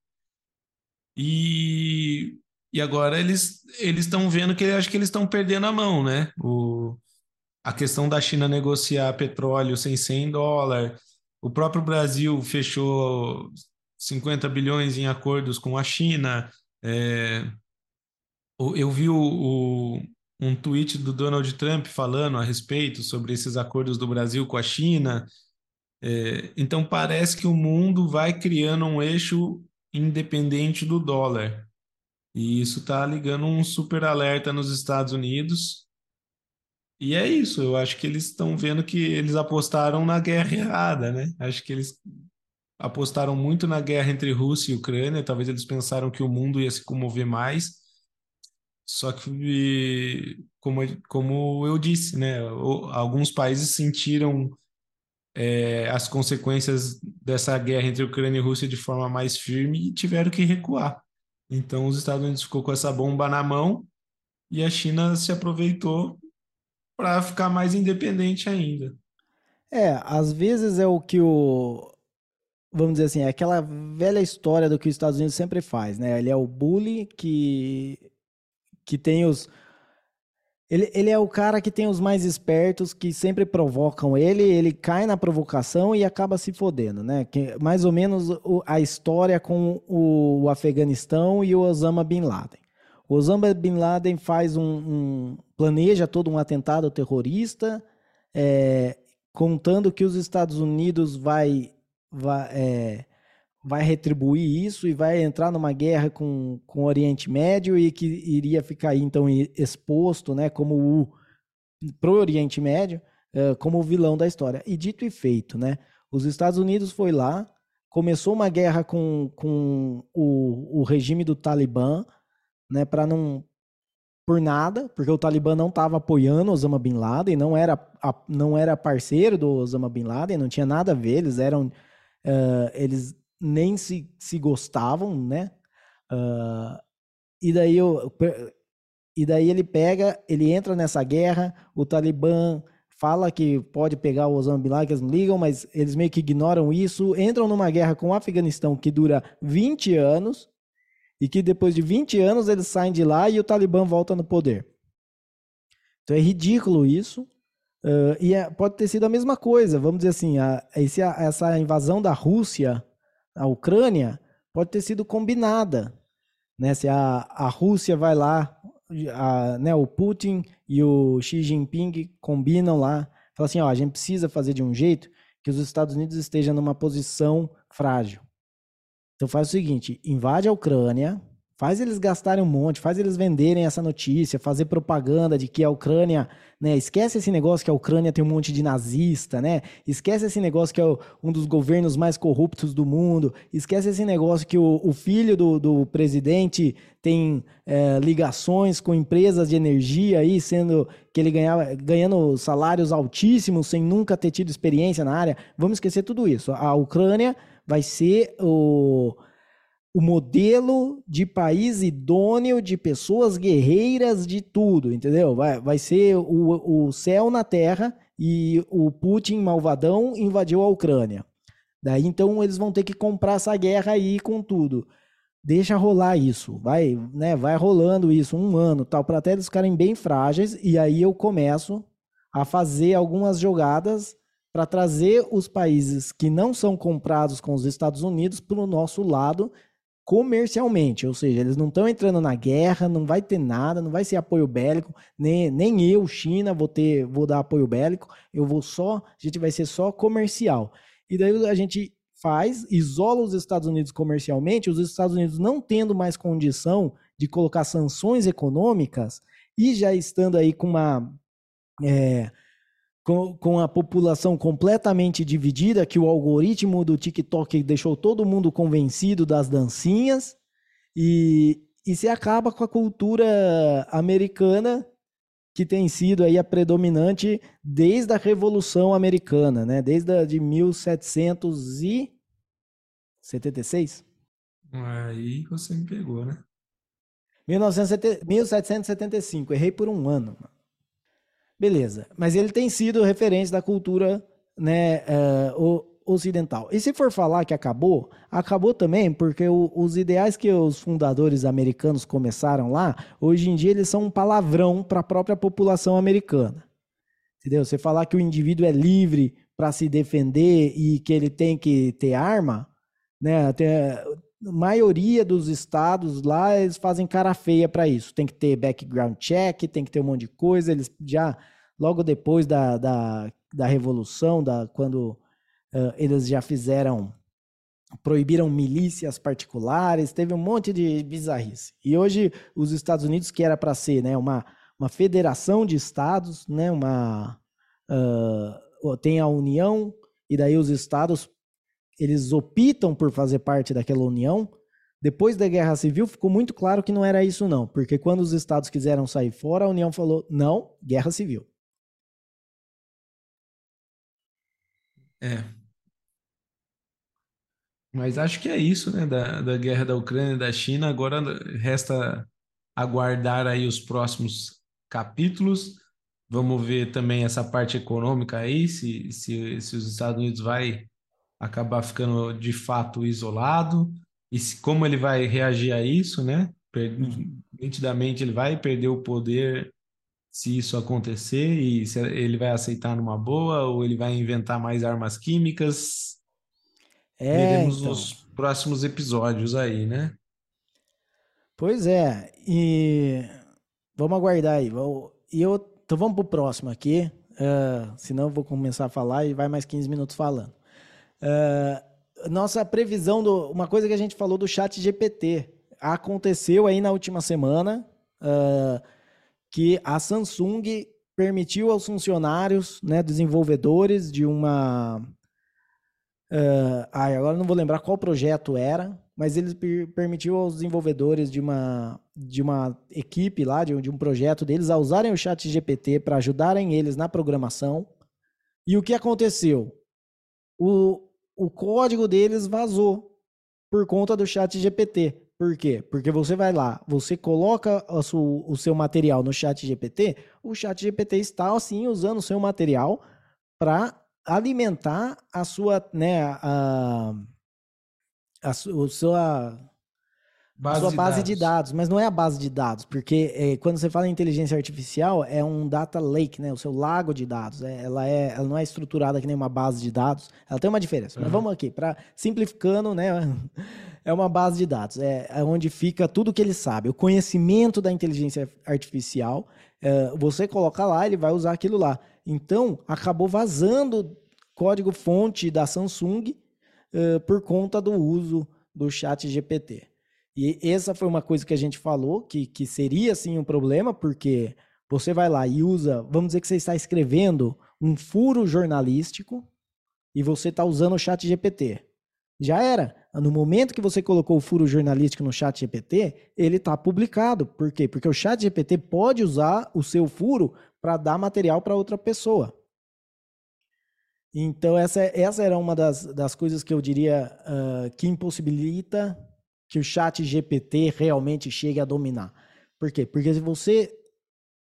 [SPEAKER 2] E, e agora eles eles estão vendo que acho que eles estão perdendo a mão, né? O, a questão da China negociar petróleo sem 100 dólares. O próprio Brasil fechou 50 bilhões em acordos com a China. É, eu vi o, o, um tweet do Donald Trump falando a respeito sobre esses acordos do Brasil com a China. É, então parece que o mundo vai criando um eixo independente do dólar. E isso está ligando um super alerta nos Estados Unidos. E é isso, eu acho que eles estão vendo que eles apostaram na guerra errada, né? Acho que eles apostaram muito na guerra entre Rússia e Ucrânia, talvez eles pensaram que o mundo ia se comover mais. Só que, como, como eu disse, né? Alguns países sentiram é, as consequências dessa guerra entre Ucrânia e Rússia de forma mais firme e tiveram que recuar. Então, os Estados Unidos ficou com essa bomba na mão e a China se aproveitou para ficar mais independente ainda.
[SPEAKER 1] É, às vezes é o que o. Vamos dizer assim, é aquela velha história do que os Estados Unidos sempre faz, né? Ele é o bully que, que tem os ele, ele é o cara que tem os mais espertos, que sempre provocam ele, ele cai na provocação e acaba se fodendo, né? Que, mais ou menos o, a história com o, o, Afeganistão e o Osama Bin Laden. O Osama Bin Laden faz um, um planeja todo um atentado terrorista, é, contando que os Estados Unidos vai, vai é, vai retribuir isso e vai entrar numa guerra com, com o Oriente Médio e que iria ficar então exposto, né, como o pro Oriente Médio, uh, como o vilão da história. E dito e feito, né, os Estados Unidos foi lá, começou uma guerra com, com o, o regime do Talibã, né, para não por nada, porque o Talibã não estava apoiando Osama Bin Laden, não era, não era parceiro do Osama Bin Laden, não tinha nada a ver, eles eram, uh, eles nem se, se gostavam, né? Uh, e daí e daí ele pega, ele entra nessa guerra, o Talibã fala que pode pegar o Osama Bin Laden, que eles não ligam, mas eles meio que ignoram isso, entram numa guerra com o Afeganistão que dura 20 anos, e que depois de 20 anos eles saem de lá e o Talibã volta no poder. Então é ridículo isso. Uh, e é, pode ter sido a mesma coisa, vamos dizer assim, a, esse, a, essa invasão da Rússia a Ucrânia pode ter sido combinada. Né? Se a, a Rússia vai lá, a, né, o Putin e o Xi Jinping combinam lá, falam assim, ó, a gente precisa fazer de um jeito que os Estados Unidos estejam numa posição frágil. Então faz o seguinte, invade a Ucrânia, Faz eles gastarem um monte, faz eles venderem essa notícia, fazer propaganda de que a Ucrânia, né? Esquece esse negócio que a Ucrânia tem um monte de nazista, né? Esquece esse negócio que é um dos governos mais corruptos do mundo. Esquece esse negócio que o, o filho do, do, presidente tem é, ligações com empresas de energia aí, sendo que ele ganhava, ganhando salários altíssimos sem nunca ter tido experiência na área. Vamos esquecer tudo isso. A Ucrânia vai ser o o modelo de país idôneo de pessoas guerreiras de tudo, entendeu? Vai, vai ser o, o céu na terra e o Putin malvadão invadiu a Ucrânia. Daí então eles vão ter que comprar essa guerra aí com tudo. Deixa rolar isso, vai, né, vai rolando isso um ano, tal, para até eles ficarem bem frágeis e aí eu começo a fazer algumas jogadas para trazer os países que não são comprados com os Estados Unidos para o nosso lado comercialmente, ou seja, eles não estão entrando na guerra, não vai ter nada, não vai ser apoio bélico, nem, nem eu, China, vou ter, vou dar apoio bélico, eu vou só, a gente vai ser só comercial. E daí a gente faz, isola os Estados Unidos comercialmente, os Estados Unidos não tendo mais condição de colocar sanções econômicas e já estando aí com uma é, com, com a população completamente dividida, que o algoritmo do TikTok deixou todo mundo convencido das dancinhas, e, e se acaba com a cultura americana que tem sido aí a predominante desde a Revolução Americana, né? Desde a de 1776.
[SPEAKER 2] Aí você me pegou, né?
[SPEAKER 1] 1775, errei por um ano. Beleza, mas ele tem sido referência da cultura né, uh, ocidental. E se for falar que acabou, acabou também porque o, os ideais que os fundadores americanos começaram lá, hoje em dia eles são um palavrão para a própria população americana. Entendeu? Você falar que o indivíduo é livre para se defender e que ele tem que ter arma, né? Maioria dos estados lá eles fazem cara feia para isso. Tem que ter background check, tem que ter um monte de coisa. Eles já logo depois da, da, da revolução, da quando uh, eles já fizeram proibiram milícias particulares, teve um monte de bizarrice. E hoje os Estados Unidos que era para ser, né, uma, uma federação de estados, né, uma uh, tem a União e daí os estados eles optam por fazer parte daquela união. Depois da Guerra Civil ficou muito claro que não era isso não, porque quando os estados quiseram sair fora, a União falou: "Não, Guerra Civil".
[SPEAKER 2] É. Mas acho que é isso, né, da, da guerra da Ucrânia e da China. Agora resta aguardar aí os próximos capítulos. Vamos ver também essa parte econômica aí, se, se, se os Estados Unidos vai acabar ficando de fato isolado e se, como ele vai reagir a isso, né? Hum. Nitidamente ele vai perder o poder se isso acontecer e se ele vai aceitar numa boa ou ele vai inventar mais armas químicas. É, Veremos então. nos próximos episódios aí, né?
[SPEAKER 1] Pois é, e vamos aguardar aí. E eu, então vamos pro próximo aqui, uh, senão eu vou começar a falar e vai mais 15 minutos falando. Uh, nossa previsão, do, uma coisa que a gente falou do chat GPT, aconteceu aí na última semana, uh, que a Samsung permitiu aos funcionários, né, desenvolvedores de uma. Uh, ai, agora não vou lembrar qual projeto era, mas per permitiu aos desenvolvedores de uma, de uma equipe lá, de, de um projeto deles, a usarem o chat GPT para ajudarem eles na programação. E o que aconteceu? O, o código deles vazou por conta do chat GPT. Por quê? Porque você vai lá, você coloca o seu material no chat GPT, o chat GPT está assim usando o seu material para alimentar a sua, né, a, a, a sua Base sua base de dados. de dados. mas não é a base de dados, porque é, quando você fala em inteligência artificial, é um data lake, né? O seu lago de dados. É, ela, é, ela não é estruturada que nem uma base de dados. Ela tem uma diferença. Uhum. Mas vamos aqui, para simplificando, né? <laughs> É uma base de dados. É, é onde fica tudo que ele sabe. O conhecimento da inteligência artificial, é, você coloca lá, ele vai usar aquilo lá. Então, acabou vazando código-fonte da Samsung é, por conta do uso do chat GPT. E essa foi uma coisa que a gente falou, que, que seria sim um problema, porque você vai lá e usa, vamos dizer que você está escrevendo um furo jornalístico e você está usando o chat GPT. Já era. No momento que você colocou o furo jornalístico no chat GPT, ele está publicado. Por quê? Porque o chat GPT pode usar o seu furo para dar material para outra pessoa. Então, essa, essa era uma das, das coisas que eu diria uh, que impossibilita que o chat GPT realmente chegue a dominar. Por quê? Porque se você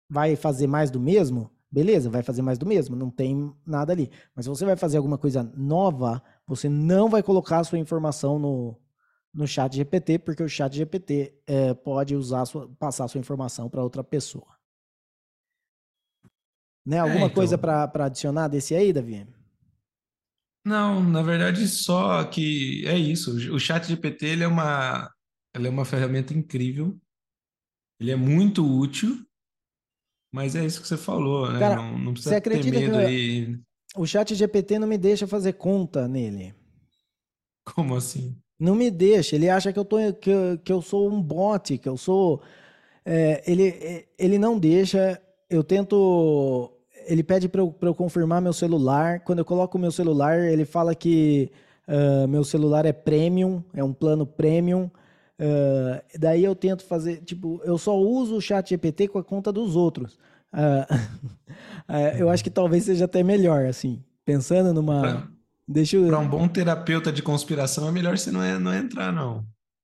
[SPEAKER 1] vai fazer mais do mesmo, beleza, vai fazer mais do mesmo, não tem nada ali. Mas se você vai fazer alguma coisa nova, você não vai colocar a sua informação no, no chat GPT, porque o chat GPT é, pode usar sua, passar a sua informação para outra pessoa. Né?
[SPEAKER 2] É,
[SPEAKER 1] Alguma
[SPEAKER 2] então.
[SPEAKER 1] coisa para adicionar desse aí, Davi?
[SPEAKER 2] Não, na verdade, só que é isso. O chat GPT ele é uma, ele é uma ferramenta incrível. Ele é muito útil, mas é isso que você falou, né?
[SPEAKER 1] Cara,
[SPEAKER 2] não, não precisa ter medo
[SPEAKER 1] eu-
[SPEAKER 2] aí.
[SPEAKER 1] O chat GPT não me deixa fazer conta nele.
[SPEAKER 2] Como assim?
[SPEAKER 1] Não me deixa. Ele acha que eu, tô, que, eu- que eu sou um bot, que eu sou. é, ele, é, ele não deixa. Eu tento. Ele pede para eu, pra eu confirmar meu celular. Quando eu coloco o meu celular, ele fala que ah, meu celular é premium, é um plano premium. Ah, daí eu tento fazer. Tipo, eu só uso o chat GPT com a conta dos outros. <laughs> Ah, eu acho que talvez seja até melhor, assim. Pensando numa.
[SPEAKER 2] Pra,
[SPEAKER 1] Deixa eu.
[SPEAKER 2] pra um bom terapeuta de conspiração é melhor você não, é, não entrar, não.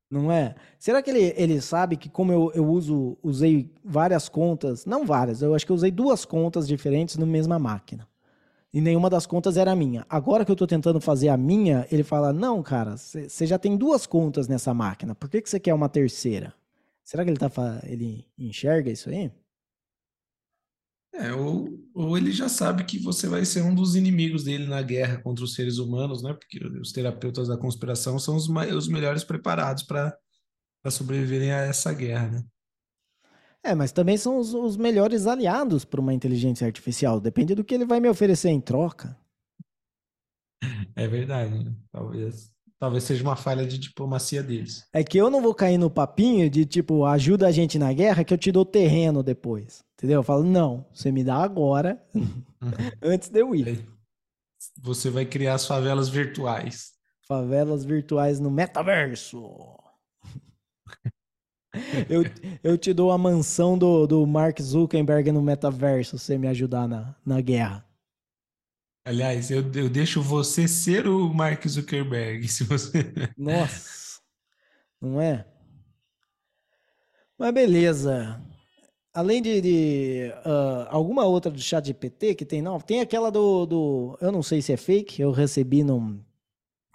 [SPEAKER 1] Não é? Será que ele, ele sabe que como eu, eu uso, usei várias contas, não várias, eu acho que eu usei duas contas diferentes na mesma máquina. E nenhuma das contas era minha. Agora que eu tô tentando fazer a minha, ele fala: Não, cara, você já tem duas contas nessa máquina, por que que você quer uma terceira? Será que ele, tá, ele enxerga isso aí?
[SPEAKER 2] É, ou, ou ele já sabe que você vai ser um dos inimigos dele na guerra contra os seres humanos, né? Porque os terapeutas da conspiração são os, os melhores preparados para sobreviverem a essa guerra, né?
[SPEAKER 1] É, mas também são os, os melhores aliados para uma inteligência artificial. Depende do que ele vai me oferecer em troca. <laughs>
[SPEAKER 2] É verdade, né? Talvez, talvez seja uma falha de diplomacia deles.
[SPEAKER 1] É que eu não vou cair no papinho de tipo, ajuda a gente na guerra que eu te dou terreno depois. Entendeu? Eu falo, não, você me dá agora, <laughs> antes de eu ir.
[SPEAKER 2] Você vai criar as favelas virtuais.
[SPEAKER 1] Favelas virtuais no metaverso. <laughs> Eu, eu te dou a mansão do, do Mark Zuckerberg no metaverso, se você me ajudar na, na guerra.
[SPEAKER 2] Aliás, eu, eu deixo você ser o Mark Zuckerberg, <laughs> se você.
[SPEAKER 1] Nossa, não é? Mas beleza. Além de, de, ah, alguma outra do chat GPT que tem, não, tem aquela do, do, eu não sei se é fake, eu recebi num,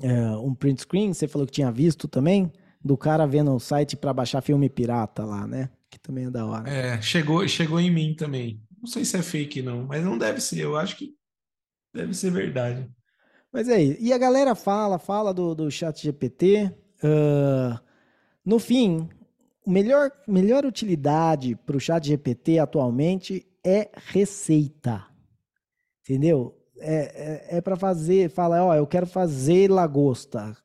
[SPEAKER 1] é, um print screen, você falou que tinha visto também, do cara vendo o site para baixar filme pirata lá, né? Que também é da hora.
[SPEAKER 2] É, chegou, chegou em mim também. Não sei se é fake, não, mas não deve ser. Eu acho que deve ser verdade.
[SPEAKER 1] Mas é isso. E a galera fala, fala do, do chat GPT. ah, no fim, melhor, melhor utilidade para o chat GPT atualmente é receita. Entendeu? É, é, é para fazer, fala, ó, eu quero fazer lagosta.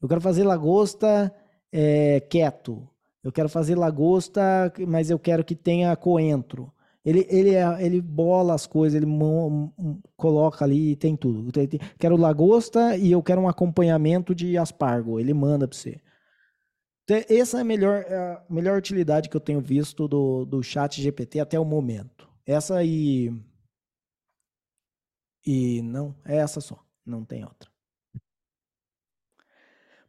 [SPEAKER 1] Eu quero fazer lagosta é, quieto. Eu quero fazer lagosta, mas eu quero que tenha coentro. Ele, ele, é- ele bola as coisas, ele mon- m- coloca ali e tem tudo. Tem- tem- Quero lagosta e eu quero um acompanhamento de aspargo. Ele manda para você. Então, Essa é a melhor, é a melhor utilidade que eu tenho visto do, do chat GPT até o momento. Essa e. E não, é essa só. Não tem outra.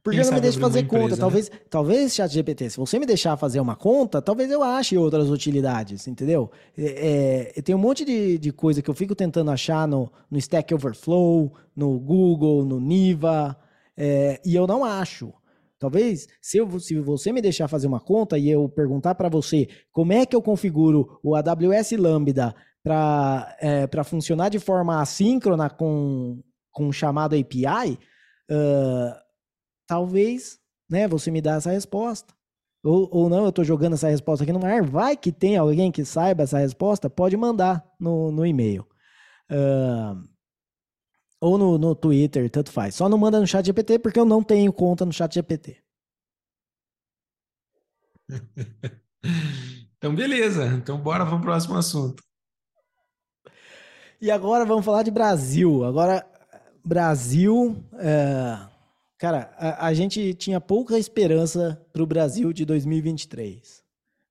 [SPEAKER 1] Porque
[SPEAKER 2] Quem
[SPEAKER 1] não me
[SPEAKER 2] uma
[SPEAKER 1] fazer conta.
[SPEAKER 2] empresa, né?
[SPEAKER 1] Talvez, talvez, chat GPT, se você me deixar fazer uma conta, talvez eu ache outras utilidades, entendeu? É, é, tem um monte de, de coisa que eu fico tentando achar no, no Stack Overflow, no Google, no Niva, é, e eu não acho. Talvez, se, eu, se você me deixar fazer uma conta e eu perguntar para você como é que eu configuro o AWS Lambda para é, pra funcionar de forma assíncrona com, com um chamado API, ah, talvez né, você me dá essa resposta. Ou, ou não, eu estou jogando essa resposta aqui no ar. Vai que tem alguém que saiba essa resposta, pode mandar no, no e-mail. Ah, ou no, no Twitter, tanto faz. Só não manda no chat GPT porque eu não tenho conta no chat GPT. <laughs>
[SPEAKER 2] Então, beleza. Então, bora para o próximo assunto.
[SPEAKER 1] E agora vamos falar de Brasil. Agora, Brasil. é, Cara, a, a gente tinha pouca esperança para o Brasil de 2023.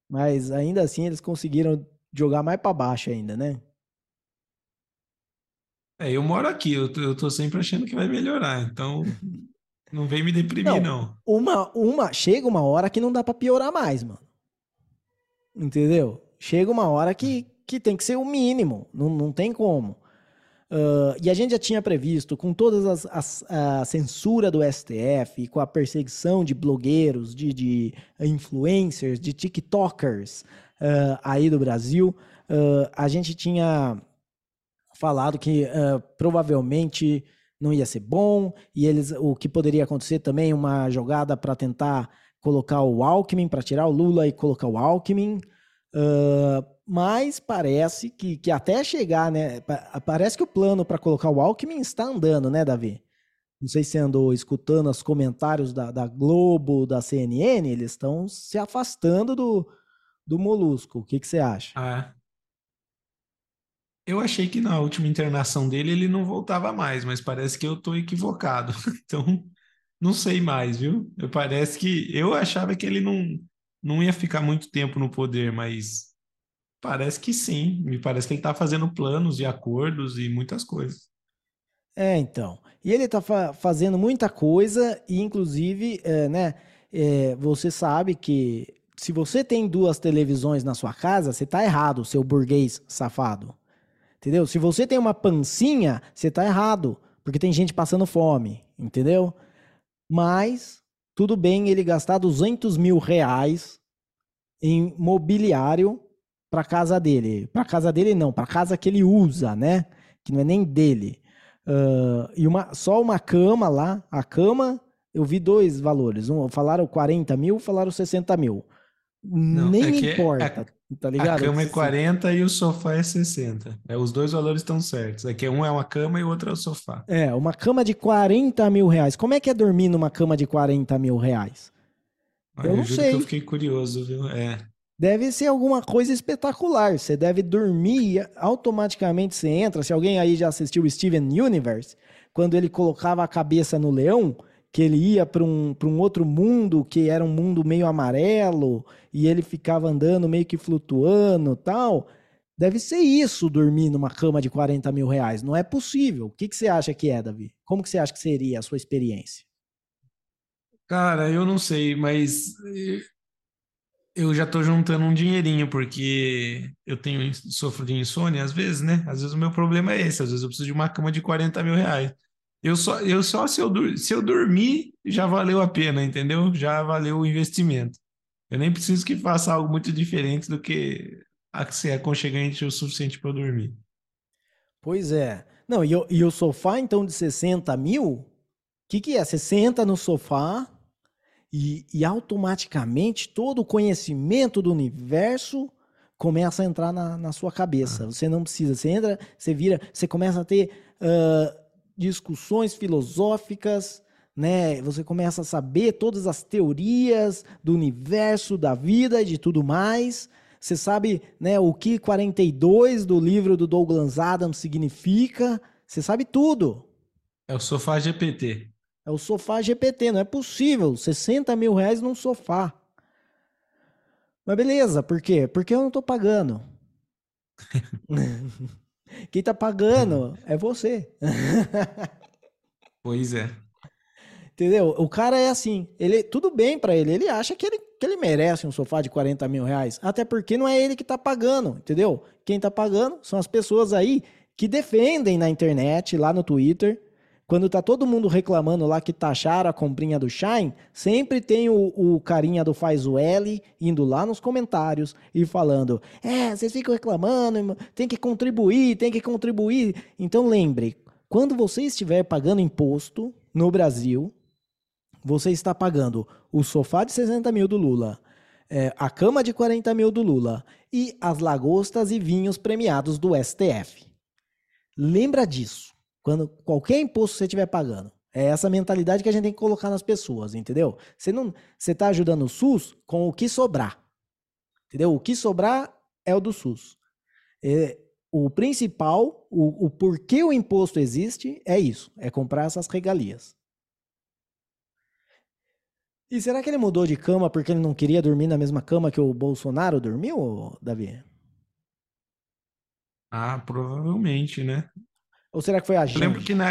[SPEAKER 1] Mas ainda assim eles conseguiram jogar mais para baixo ainda, né?
[SPEAKER 2] É, eu moro aqui, eu tô, eu tô sempre achando que vai melhorar. Então, <laughs> Não vem me deprimir, não.
[SPEAKER 1] não. Uma, uma, chega uma hora que não dá para piorar mais, mano. Entendeu? Chega uma hora que, que tem que ser o mínimo. Não, não tem como. Uh, e a gente já tinha previsto, com todas as, as a censura do STF, com a perseguição de blogueiros, de, de influencers, de TikTokers uh, aí do Brasil, uh, a gente tinha falado que provavelmente não ia ser bom, e eles o que poderia acontecer também uma jogada para tentar colocar o Alckmin, para tirar o Lula e colocar o Alckmin. Uh, mas parece que, que até chegar, né? Parece que o plano para colocar o Alckmin está andando, né, Davi? Não sei se andou escutando os comentários da, da Globo, da CNN, eles estão se afastando do, do Molusco. O que, que você acha?
[SPEAKER 2] Ah, eu achei que na última internação dele ele não voltava mais, mas parece que eu estou equivocado. <laughs> Então, não sei mais, viu? Eu parece que eu achava que ele não, não ia ficar muito tempo no poder, mas parece que sim. Me parece que ele está fazendo planos e acordos e muitas coisas.
[SPEAKER 1] É, então. E ele está fa fazendo muita coisa, e inclusive, é, né? É, você sabe que se você tem duas televisões na sua casa, você está errado, seu burguês safado. Entendeu? Se você tem uma pancinha, você tá errado, porque tem gente passando fome, entendeu? Mas tudo bem ele gastar 200 mil reais em mobiliário para casa dele. Para casa dele não, para casa que ele usa, né? Que não é nem dele. Uh, e uma, só uma cama lá, a cama, eu vi dois valores. Um, falaram 40 mil, falaram 60 mil. Não, nem é, é importa. Tá ligado?
[SPEAKER 2] A cama é 40 e o sofá é 60. É, os dois valores estão certos. É que um é uma cama e o outro é o sofá.
[SPEAKER 1] É, uma cama de 40 mil reais. Como é que é dormir numa cama de 40 mil reais?
[SPEAKER 2] eu, eu não sei. eu fiquei curioso, viu? É.
[SPEAKER 1] Deve ser alguma coisa espetacular. Você deve dormir automaticamente você entra. Se alguém aí já assistiu Steven Universe, quando ele colocava a cabeça no leão, que ele ia para um, um outro mundo que era um mundo meio amarelo e ele ficava andando meio que flutuando tal. Deve ser isso dormir numa cama de 40 mil reais. Não é possível. O que, que você acha que é, Davi? Como que você acha que seria a sua experiência?
[SPEAKER 2] Cara, eu não sei, mas eu já estou juntando um dinheirinho, porque eu tenho sofro de insônia às vezes, né? Às vezes o meu problema é esse, às vezes eu preciso de uma cama de 40 mil reais. Eu só, eu só se, eu, se eu dormir, já valeu a pena, entendeu? Já valeu o investimento. Eu nem preciso que faça algo muito diferente do que ser aconchegante o suficiente para eu dormir.
[SPEAKER 1] Pois é. Não, e, e o sofá, então, de 60 mil? O que, que é? Você senta no sofá e, e automaticamente todo o conhecimento do universo começa a entrar na, na sua cabeça. Ah. Você não precisa, você entra, você vira, você começa a ter. Uh, discussões filosóficas, né? Você começa a saber todas as teorias do universo, da vida e de tudo mais. Você sabe, né, o que 42 do livro do Douglas Adams significa. Você sabe tudo.
[SPEAKER 2] É o sofá GPT.
[SPEAKER 1] É o sofá GPT, não é possível. 60 mil reais num sofá. Mas beleza, por quê? Porque eu não tô pagando. <laughs> Quem tá pagando é você.
[SPEAKER 2] Pois é.
[SPEAKER 1] Entendeu? O cara é assim, ele tudo bem para ele, ele acha que ele, que ele merece um sofá de 40 mil reais, até porque não é ele que tá pagando, entendeu? Quem tá pagando são as pessoas aí que defendem na internet, lá no Twitter, quando tá todo mundo reclamando lá que taxaram a comprinha do Shine, sempre tem o, o carinha do faz o L indo lá nos comentários e falando: É, vocês ficam reclamando, tem que contribuir, tem que contribuir. Então lembre, quando você estiver pagando imposto no Brasil, você está pagando o sofá de 60 mil do Lula, é, a cama de 40 mil do Lula e as lagostas e vinhos premiados do STF. Lembra disso. Quando qualquer imposto você estiver pagando. É essa mentalidade que a gente tem que colocar nas pessoas, entendeu? Você não, você está ajudando o SUS com o que sobrar. Entendeu? O que sobrar é o do SUS. É, o principal, o, o porquê o imposto existe é isso, é comprar essas regalias. E será que ele mudou de cama porque ele não queria dormir na mesma cama que o Bolsonaro dormiu, Davi?
[SPEAKER 2] Ah, provavelmente, né?
[SPEAKER 1] Ou será que foi a gente?
[SPEAKER 2] Eu lembro que na,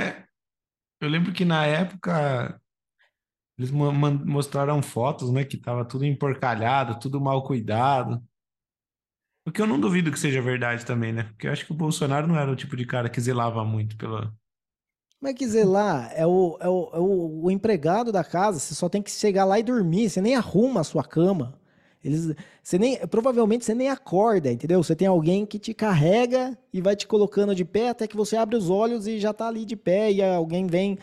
[SPEAKER 2] eu lembro que na época Eles mostraram fotos, né, que tava tudo emporcalhado, tudo mal cuidado. Porque eu não duvido que seja verdade também, né? Porque eu acho que o Bolsonaro não era o tipo de cara que zelava muito pela.
[SPEAKER 1] Como é que zelar? É o, é, o, é o, o empregado da casa, você só tem que chegar lá e dormir, você nem arruma a sua cama. Eles, você nem, provavelmente você nem acorda, entendeu? Você tem alguém que te carrega e vai te colocando de pé até que você abre os olhos e já tá ali de pé e alguém vem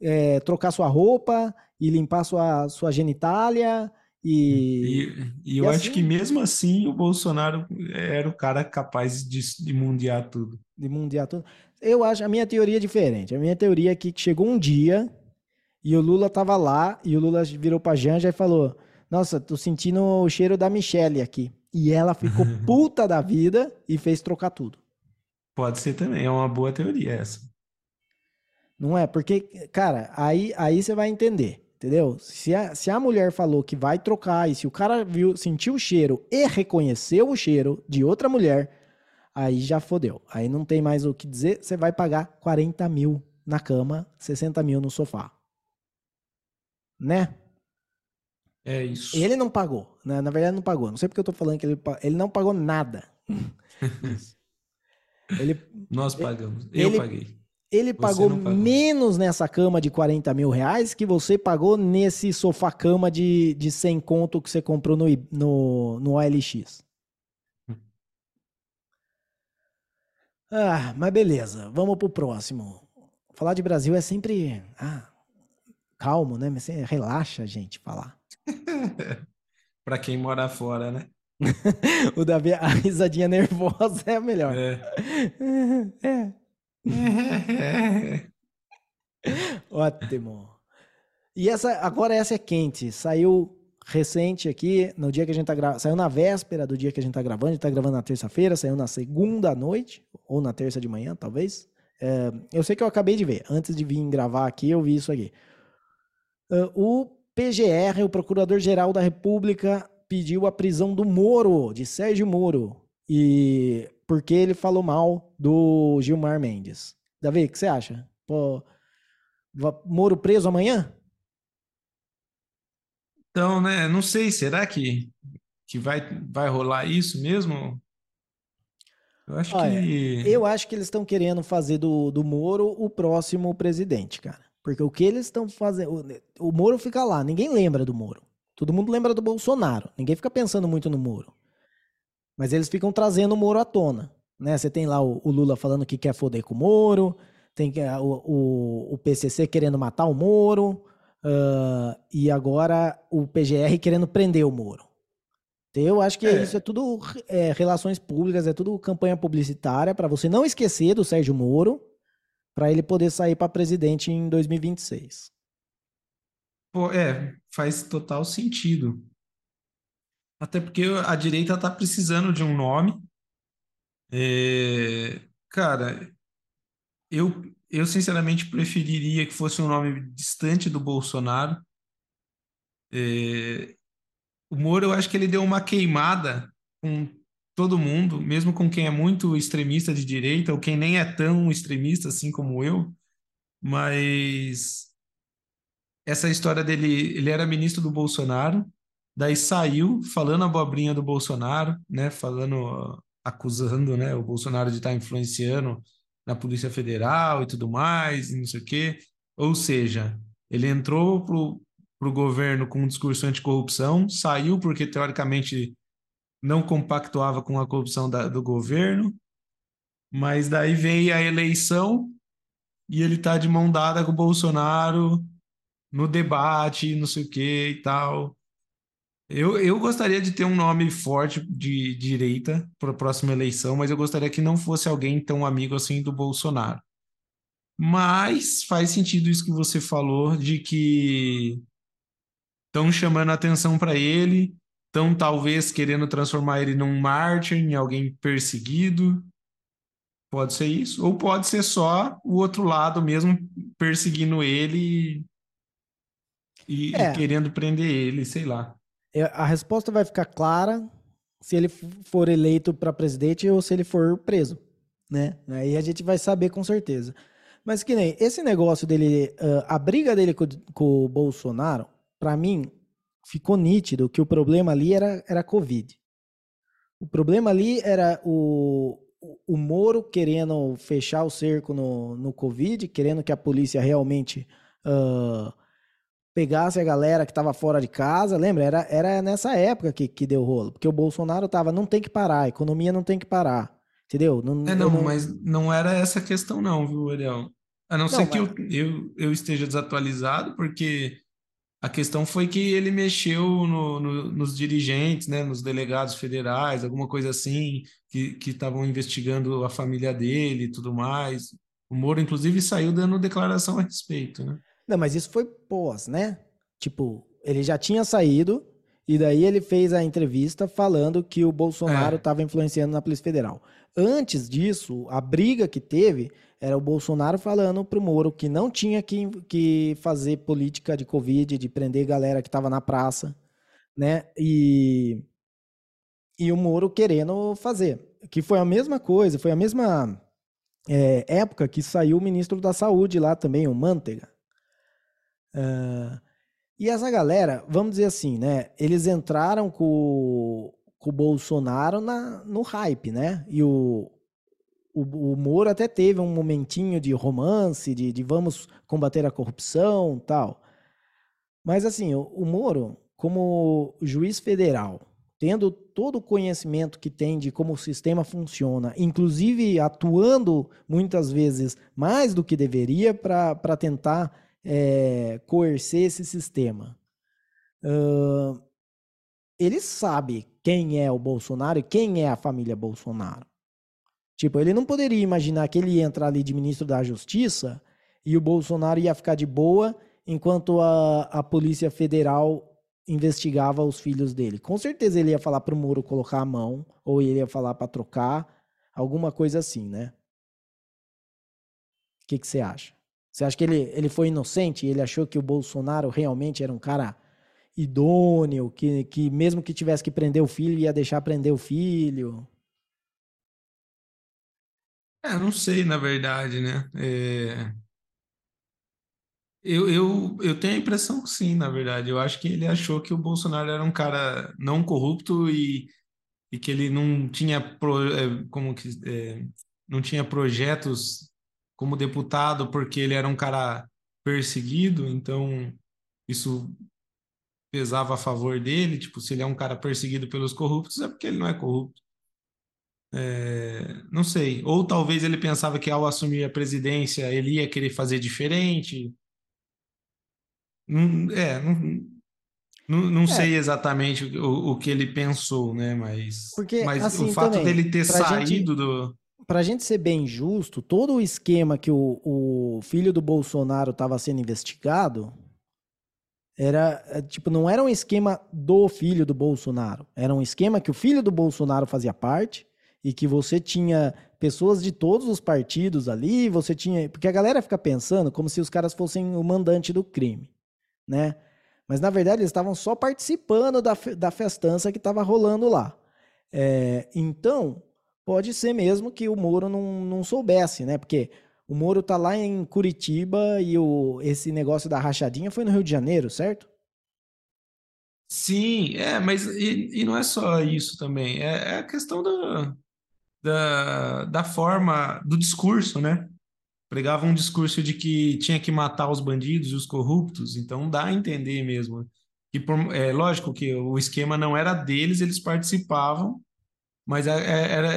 [SPEAKER 1] é, trocar sua roupa e limpar sua, sua genitália e,
[SPEAKER 2] e, e eu e acho assim, que mesmo assim o Bolsonaro era o cara capaz de, de mundiar tudo.
[SPEAKER 1] De mundiar tudo. Eu acho, a minha teoria é diferente. A minha teoria é que chegou um dia e o Lula tava lá e o Lula virou pra Janja e falou: Nossa, tô sentindo o cheiro da Michelle aqui. E ela ficou <laughs> puta da vida e fez trocar tudo.
[SPEAKER 2] Pode ser também, é uma boa teoria essa.
[SPEAKER 1] Não é? Porque, cara, aí, aí você vai entender. Entendeu? Se a, se a mulher falou que vai trocar e se o cara viu, sentiu o cheiro e reconheceu o cheiro de outra mulher, aí já fodeu. Aí não tem mais o que dizer. Você vai pagar 40 mil na cama, 60 mil no sofá. Né?
[SPEAKER 2] É isso.
[SPEAKER 1] Ele não pagou. Né? Na verdade, não pagou. Não sei porque eu tô falando que ele, ele não pagou nada. <laughs>
[SPEAKER 2] ele, Nós pagamos. Eu
[SPEAKER 1] ele,
[SPEAKER 2] paguei.
[SPEAKER 1] Ele pagou, pagou, menos nessa cama de 40 mil reais que você pagou nesse sofá-cama de, de 100 conto que você comprou no, no, no OLX. Ah, mas beleza. Vamos pro próximo. Falar de Brasil é sempre ah, calmo, né? Mas relaxa a gente falar. <laughs>
[SPEAKER 2] para quem mora fora, né? <laughs>
[SPEAKER 1] o Davi, a risadinha nervosa é a melhor. É. <laughs> é. Ótimo. E essa, agora essa é quente. Saiu recente aqui, no dia que a gente tá gravando. Saiu na véspera do dia que a gente tá gravando. A gente tá gravando na terça-feira, saiu na segunda noite, ou na terça de manhã, talvez. É, eu sei que eu acabei de ver. Antes de vir gravar aqui, eu vi isso aqui. Uh, o PGR, o Procurador-Geral da República, pediu a prisão do Moro, de Sérgio Moro. E porque ele falou mal do Gilmar Mendes. Davi, o que você acha? Pô, Moro preso amanhã?
[SPEAKER 2] Então, né, não sei, será que, que vai, vai rolar isso mesmo?
[SPEAKER 1] Eu acho Olha, que. Eu acho que eles estão querendo fazer do, do Moro o próximo presidente, cara. Porque o que eles estão fazendo. O, o Moro fica lá, ninguém lembra do Moro. Todo mundo lembra do Bolsonaro. Ninguém fica pensando muito no Moro. Mas eles ficam trazendo o Moro à tona. Né? Você tem lá o, o Lula falando que quer foder com o Moro, tem o, o, o PCC querendo matar o Moro, uh, e agora o PGR querendo prender o Moro. Então, eu acho que é. isso é tudo é, relações públicas, é tudo campanha publicitária para você não esquecer do Sérgio Moro, para ele poder sair para presidente em 2026.
[SPEAKER 2] Pô, é, faz total sentido. Até porque a direita está precisando de um nome. É, cara, eu, eu sinceramente preferiria que fosse um nome distante do Bolsonaro. É, o Moro, eu acho que ele deu uma queimada com todo mundo, mesmo com quem é muito extremista de direita, ou quem nem é tão extremista assim como eu. Mas essa história dele, ele era ministro do Bolsonaro, daí saiu falando a abobrinha do Bolsonaro, né, falando, acusando, né, o Bolsonaro de estar influenciando na Polícia Federal e tudo mais, e não sei o quê. Ou seja, ele entrou pro, pro governo com um discurso anticorrupção, saiu porque teoricamente não compactuava com a corrupção da, do governo, mas daí veio a eleição e ele tá de mão dada com o Bolsonaro no debate, não sei o que e tal. Eu, eu gostaria de ter um nome forte de direita para a próxima eleição, mas eu gostaria que não fosse alguém tão amigo assim do Bolsonaro. Mas faz sentido isso que você falou, de que estão chamando atenção para ele, estão talvez querendo transformar ele num mártir, em alguém perseguido. Pode ser isso. Ou pode ser só o outro lado mesmo perseguindo ele e, é. e querendo prender ele, sei lá.
[SPEAKER 1] É, a resposta vai ficar clara se ele for eleito para presidente ou se ele for preso, né? Aí a gente vai saber com certeza. Mas que nem esse negócio dele, a briga dele com, com o Bolsonaro, para mim, ficou nítido que o problema ali era, era Covid. O problema ali era o, o Moro querendo fechar o cerco no, no Covid, querendo que a polícia realmente uh, pegasse a galera que estava fora de casa. Lembra? Era, era nessa época que, que deu rolo. Porque o Bolsonaro tava, não tem que parar, a economia não tem que parar. Entendeu?
[SPEAKER 2] Não, é, não, não, mas não era essa questão, não, viu, Ariel? A não, não ser que mas... eu, eu, eu esteja desatualizado, porque a questão foi que ele mexeu no, no, nos dirigentes, né, nos delegados federais, alguma coisa assim, que estavam investigando a família dele e tudo mais. O Moro, inclusive, saiu dando declaração a respeito, né?
[SPEAKER 1] Não, mas isso foi pós, né? Tipo, ele já tinha saído e daí ele fez a entrevista falando que o Bolsonaro estava é. influenciando na Polícia Federal. Antes disso, a briga que teve era o Bolsonaro falando pro Moro que não tinha que, que fazer política de Covid, de prender galera que estava na praça, né? E, e o Moro querendo fazer. Que foi a mesma coisa, foi a mesma é, época que saiu o ministro da Saúde lá também, o Manteiga. Uh, e essa galera, vamos dizer assim, né? Eles entraram com, com o Bolsonaro na, no hype, né? E o, o, o Moro até teve um momentinho de romance, de, de vamos combater a corrupção tal. Mas assim, o, o Moro, como juiz federal, tendo todo o conhecimento que tem de como o sistema funciona, inclusive atuando muitas vezes mais do que deveria para tentar é, coercer esse sistema. Uh, ele sabe quem é o Bolsonaro e quem é a família Bolsonaro. Tipo, ele não poderia imaginar que ele ia entrar ali de ministro da Justiça e o Bolsonaro ia ficar de boa enquanto a, a Polícia Federal investigava os filhos dele. Com certeza ele ia falar pro Moro colocar a mão, ou ele ia falar para trocar, alguma coisa assim, né? O que, que você acha? Você acha que ele, ele foi inocente? Ele achou que o Bolsonaro realmente era um cara idôneo, que, que mesmo que tivesse que prender o filho, ia deixar prender o filho?
[SPEAKER 2] É, não sei, na verdade, né? É... Eu, eu, eu tenho a impressão que sim, na verdade. Eu acho que ele achou que o Bolsonaro era um cara não corrupto e, e que ele não tinha, pro, é, como que, é, não tinha projetos como deputado porque ele era um cara perseguido, então isso pesava a favor dele. Tipo, se ele é um cara perseguido pelos corruptos, é porque ele não é corrupto. É, não sei. Ou talvez ele pensava que ao assumir a presidência ele ia querer fazer diferente. Não, é, não, não, não é. sei exatamente o, o que ele pensou, né? Mas,
[SPEAKER 1] Porque,
[SPEAKER 2] mas
[SPEAKER 1] assim,
[SPEAKER 2] o fato
[SPEAKER 1] também,
[SPEAKER 2] dele ter saído
[SPEAKER 1] gente,
[SPEAKER 2] do.
[SPEAKER 1] Para a gente ser bem justo, todo o esquema que o, o filho do Bolsonaro estava sendo investigado era é, tipo não era um esquema do filho do Bolsonaro, era um esquema que o filho do Bolsonaro fazia parte e que você tinha pessoas de todos os partidos ali, você tinha. Porque a galera fica pensando como se os caras fossem o mandante do crime, né? Mas na verdade eles estavam só participando da, da festança que estava rolando lá. É, então, pode ser mesmo que o Moro não, não soubesse, né? Porque o Moro tá lá em Curitiba e o, esse negócio da rachadinha foi no Rio de Janeiro, certo?
[SPEAKER 2] Sim, é, mas e, e não é só isso também, é, é a questão da, da, da forma, do discurso, né? Pregava um discurso de que tinha que matar os bandidos e os corruptos, então dá a entender mesmo. Que por, é lógico que o esquema não era deles, eles participavam, mas é, é, era,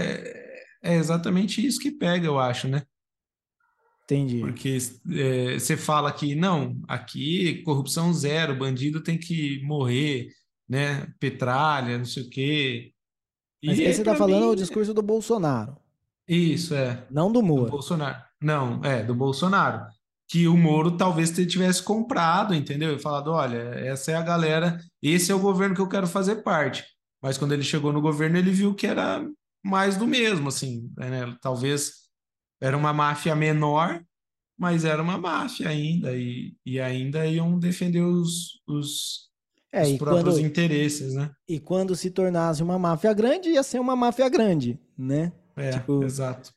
[SPEAKER 2] é exatamente isso que pega, eu acho, né?
[SPEAKER 1] Entendi.
[SPEAKER 2] Porque é, você fala que, não, aqui corrupção zero, bandido tem que morrer, né? Petralha, não sei o quê.
[SPEAKER 1] Mas e aí você está falando mim, o discurso do Bolsonaro.
[SPEAKER 2] Isso, é.
[SPEAKER 1] Não do Moro.
[SPEAKER 2] Do Bolsonaro. Não, é, do Bolsonaro. Que o Moro talvez tivesse comprado, entendeu? E falado: olha, essa é a galera, esse é o governo que eu quero fazer parte. Mas quando ele chegou no governo, ele viu que era mais do mesmo, assim, né? Talvez era uma máfia menor, mas era uma máfia ainda, e, e ainda iam defender os, os, é, os próprios quando, interesses, né?
[SPEAKER 1] E quando se tornasse uma máfia grande, ia ser uma máfia grande, né?
[SPEAKER 2] É, tipo, exato.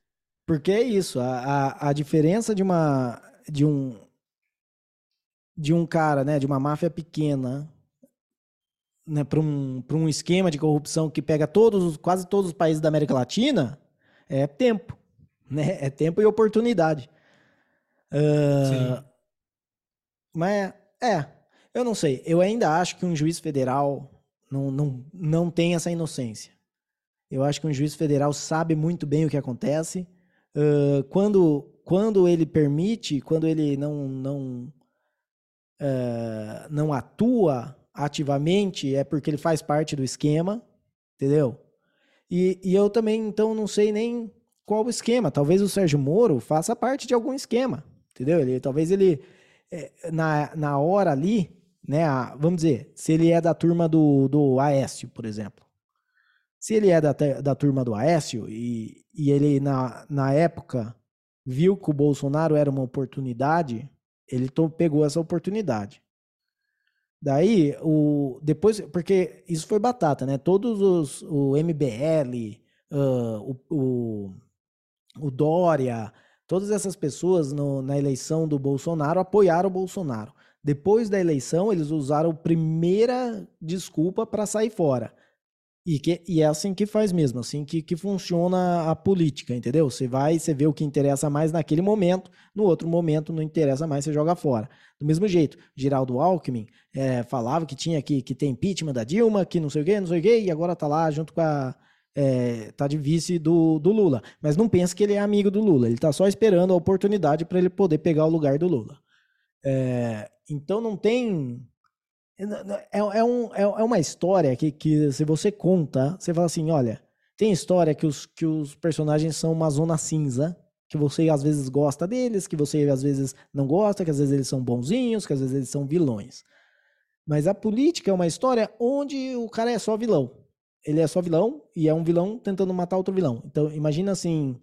[SPEAKER 1] Porque é isso, a, a, a diferença de uma de um de um cara, né, de uma máfia pequena, né, para um, um esquema de corrupção que pega todos, quase todos os países da América Latina, é tempo, <laughs> né? É tempo e oportunidade. Uh, mas é, eu não sei. Eu ainda acho que um juiz federal não, não, não tem essa inocência. Eu acho que um juiz federal sabe muito bem o que acontece. Uh, quando, quando ele permite, quando ele não, não, uh, não atua ativamente, é porque ele faz parte do esquema, entendeu? E, e eu também, então, não sei nem qual o esquema. Talvez o Sérgio Moro faça parte de algum esquema, entendeu? Ele, talvez ele, é, na, na hora ali, né? A, vamos dizer, se ele é da turma do, do Aécio, por exemplo. Se ele é da, da turma do Aécio e, e ele, na, na época, viu que o Bolsonaro era uma oportunidade, ele pegou essa oportunidade. Daí, o, depois, porque isso foi batata, né? Todos os, o MBL, uh, o, o, o, Dória, todas essas pessoas no, na eleição do Bolsonaro apoiaram o Bolsonaro. Depois da eleição, eles usaram primeira desculpa para sair fora. E, que, e é assim que faz mesmo, assim que, que funciona a política, entendeu? Você vai, você vê o que interessa mais naquele momento, no outro momento não interessa mais, você joga fora. Do mesmo jeito, Geraldo Alckmin é, falava que tinha que, que ter impeachment da Dilma, que não sei o quê, não sei o quê, e agora tá lá junto com a. É, tá de vice do, do Lula. Mas não pensa que ele é amigo do Lula, ele tá só esperando a oportunidade para ele poder pegar o lugar do Lula. É, então não tem. É, é, um, é, é uma história que, que, se você conta, você fala assim: olha, tem história que os, que os personagens são uma zona cinza, que você às vezes gosta deles, que você às vezes não gosta, que às vezes eles são bonzinhos, que às vezes eles são vilões. Mas a política é uma história onde o cara é só vilão. Ele é só vilão e é um vilão tentando matar outro vilão. Então, imagina assim: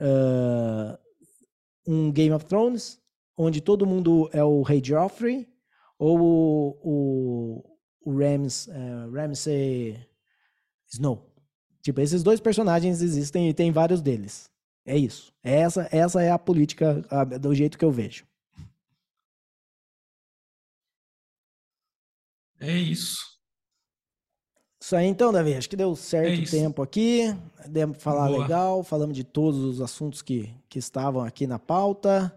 [SPEAKER 1] uh, um Game of Thrones, onde todo mundo é o rei Joffrey, ou o, o, o Rams, uh, Ramsay Snow. Tipo, esses dois personagens existem e tem vários deles. É isso. Essa, essa é a política a, do jeito que eu vejo.
[SPEAKER 2] É isso.
[SPEAKER 1] Isso aí então, Davi. Acho que deu certo é tempo aqui. Demos falar Boa. legal. Falamos de todos os assuntos que, que estavam aqui na pauta.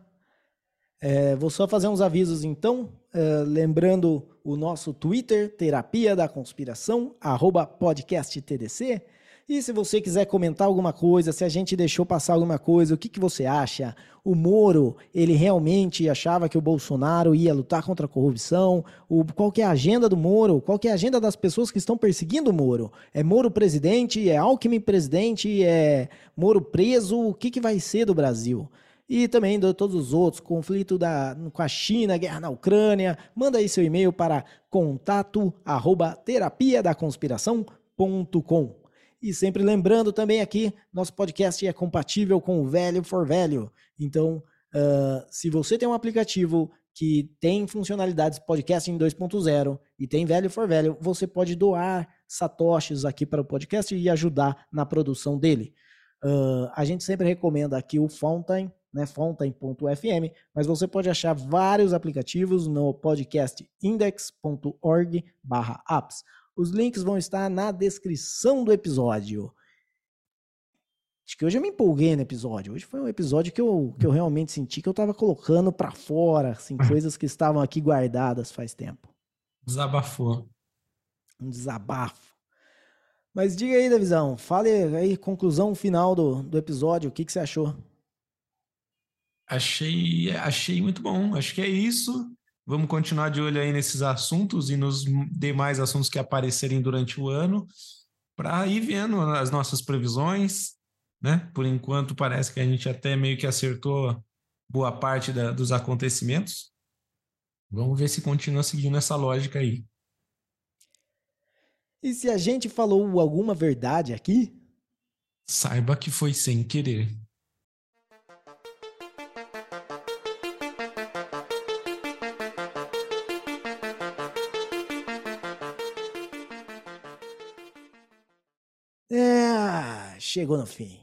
[SPEAKER 1] É, vou só fazer uns avisos então, é, lembrando o nosso Twitter, Terapia da Conspiração, arroba podcasttdc. E se você quiser comentar alguma coisa, se a gente deixou passar alguma coisa, o que, que você acha? O Moro, ele realmente achava que o Bolsonaro ia lutar contra a corrupção? O, qual é a agenda do Moro? Qual é a agenda das pessoas que estão perseguindo o Moro? É Moro presidente? É Alckmin presidente? É Moro preso? O que, que vai ser do Brasil? E também de todos os outros, conflito da, com a China, guerra na Ucrânia. Manda aí seu e-mail para contato arroba terapia da conspiração.com. E sempre lembrando também aqui, nosso podcast é compatível com o Velho for Velho. Então, uh, se você tem um aplicativo que tem funcionalidades podcast em 2.0 e tem Velho for Velho, você pode doar satoshis aqui para o podcast e ajudar na produção dele. Uh, a gente sempre recomenda aqui o Fountain, né, fontaine.fm, mas você pode achar vários aplicativos no podcastindex.org/apps. Os links vão estar na descrição do episódio. Acho que hoje eu me empolguei no episódio. Hoje foi um episódio que eu, que eu realmente senti que eu estava colocando para fora, assim, <laughs> coisas que estavam aqui guardadas faz tempo.
[SPEAKER 2] Desabafou.
[SPEAKER 1] Um desabafo. Mas diga aí, Davizão, fale aí, conclusão final do, do episódio, o que, que você achou?
[SPEAKER 2] Achei, achei muito bom. Acho que é isso. Vamos continuar de olho aí nesses assuntos e nos demais assuntos que aparecerem durante o ano, para ir vendo as nossas previsões. Né? Por enquanto, parece que a gente até meio que acertou boa parte da, dos acontecimentos. Vamos ver se continua seguindo essa lógica aí.
[SPEAKER 1] E se a gente falou alguma verdade aqui?
[SPEAKER 2] Saiba que foi sem querer.
[SPEAKER 1] Chegou no fim.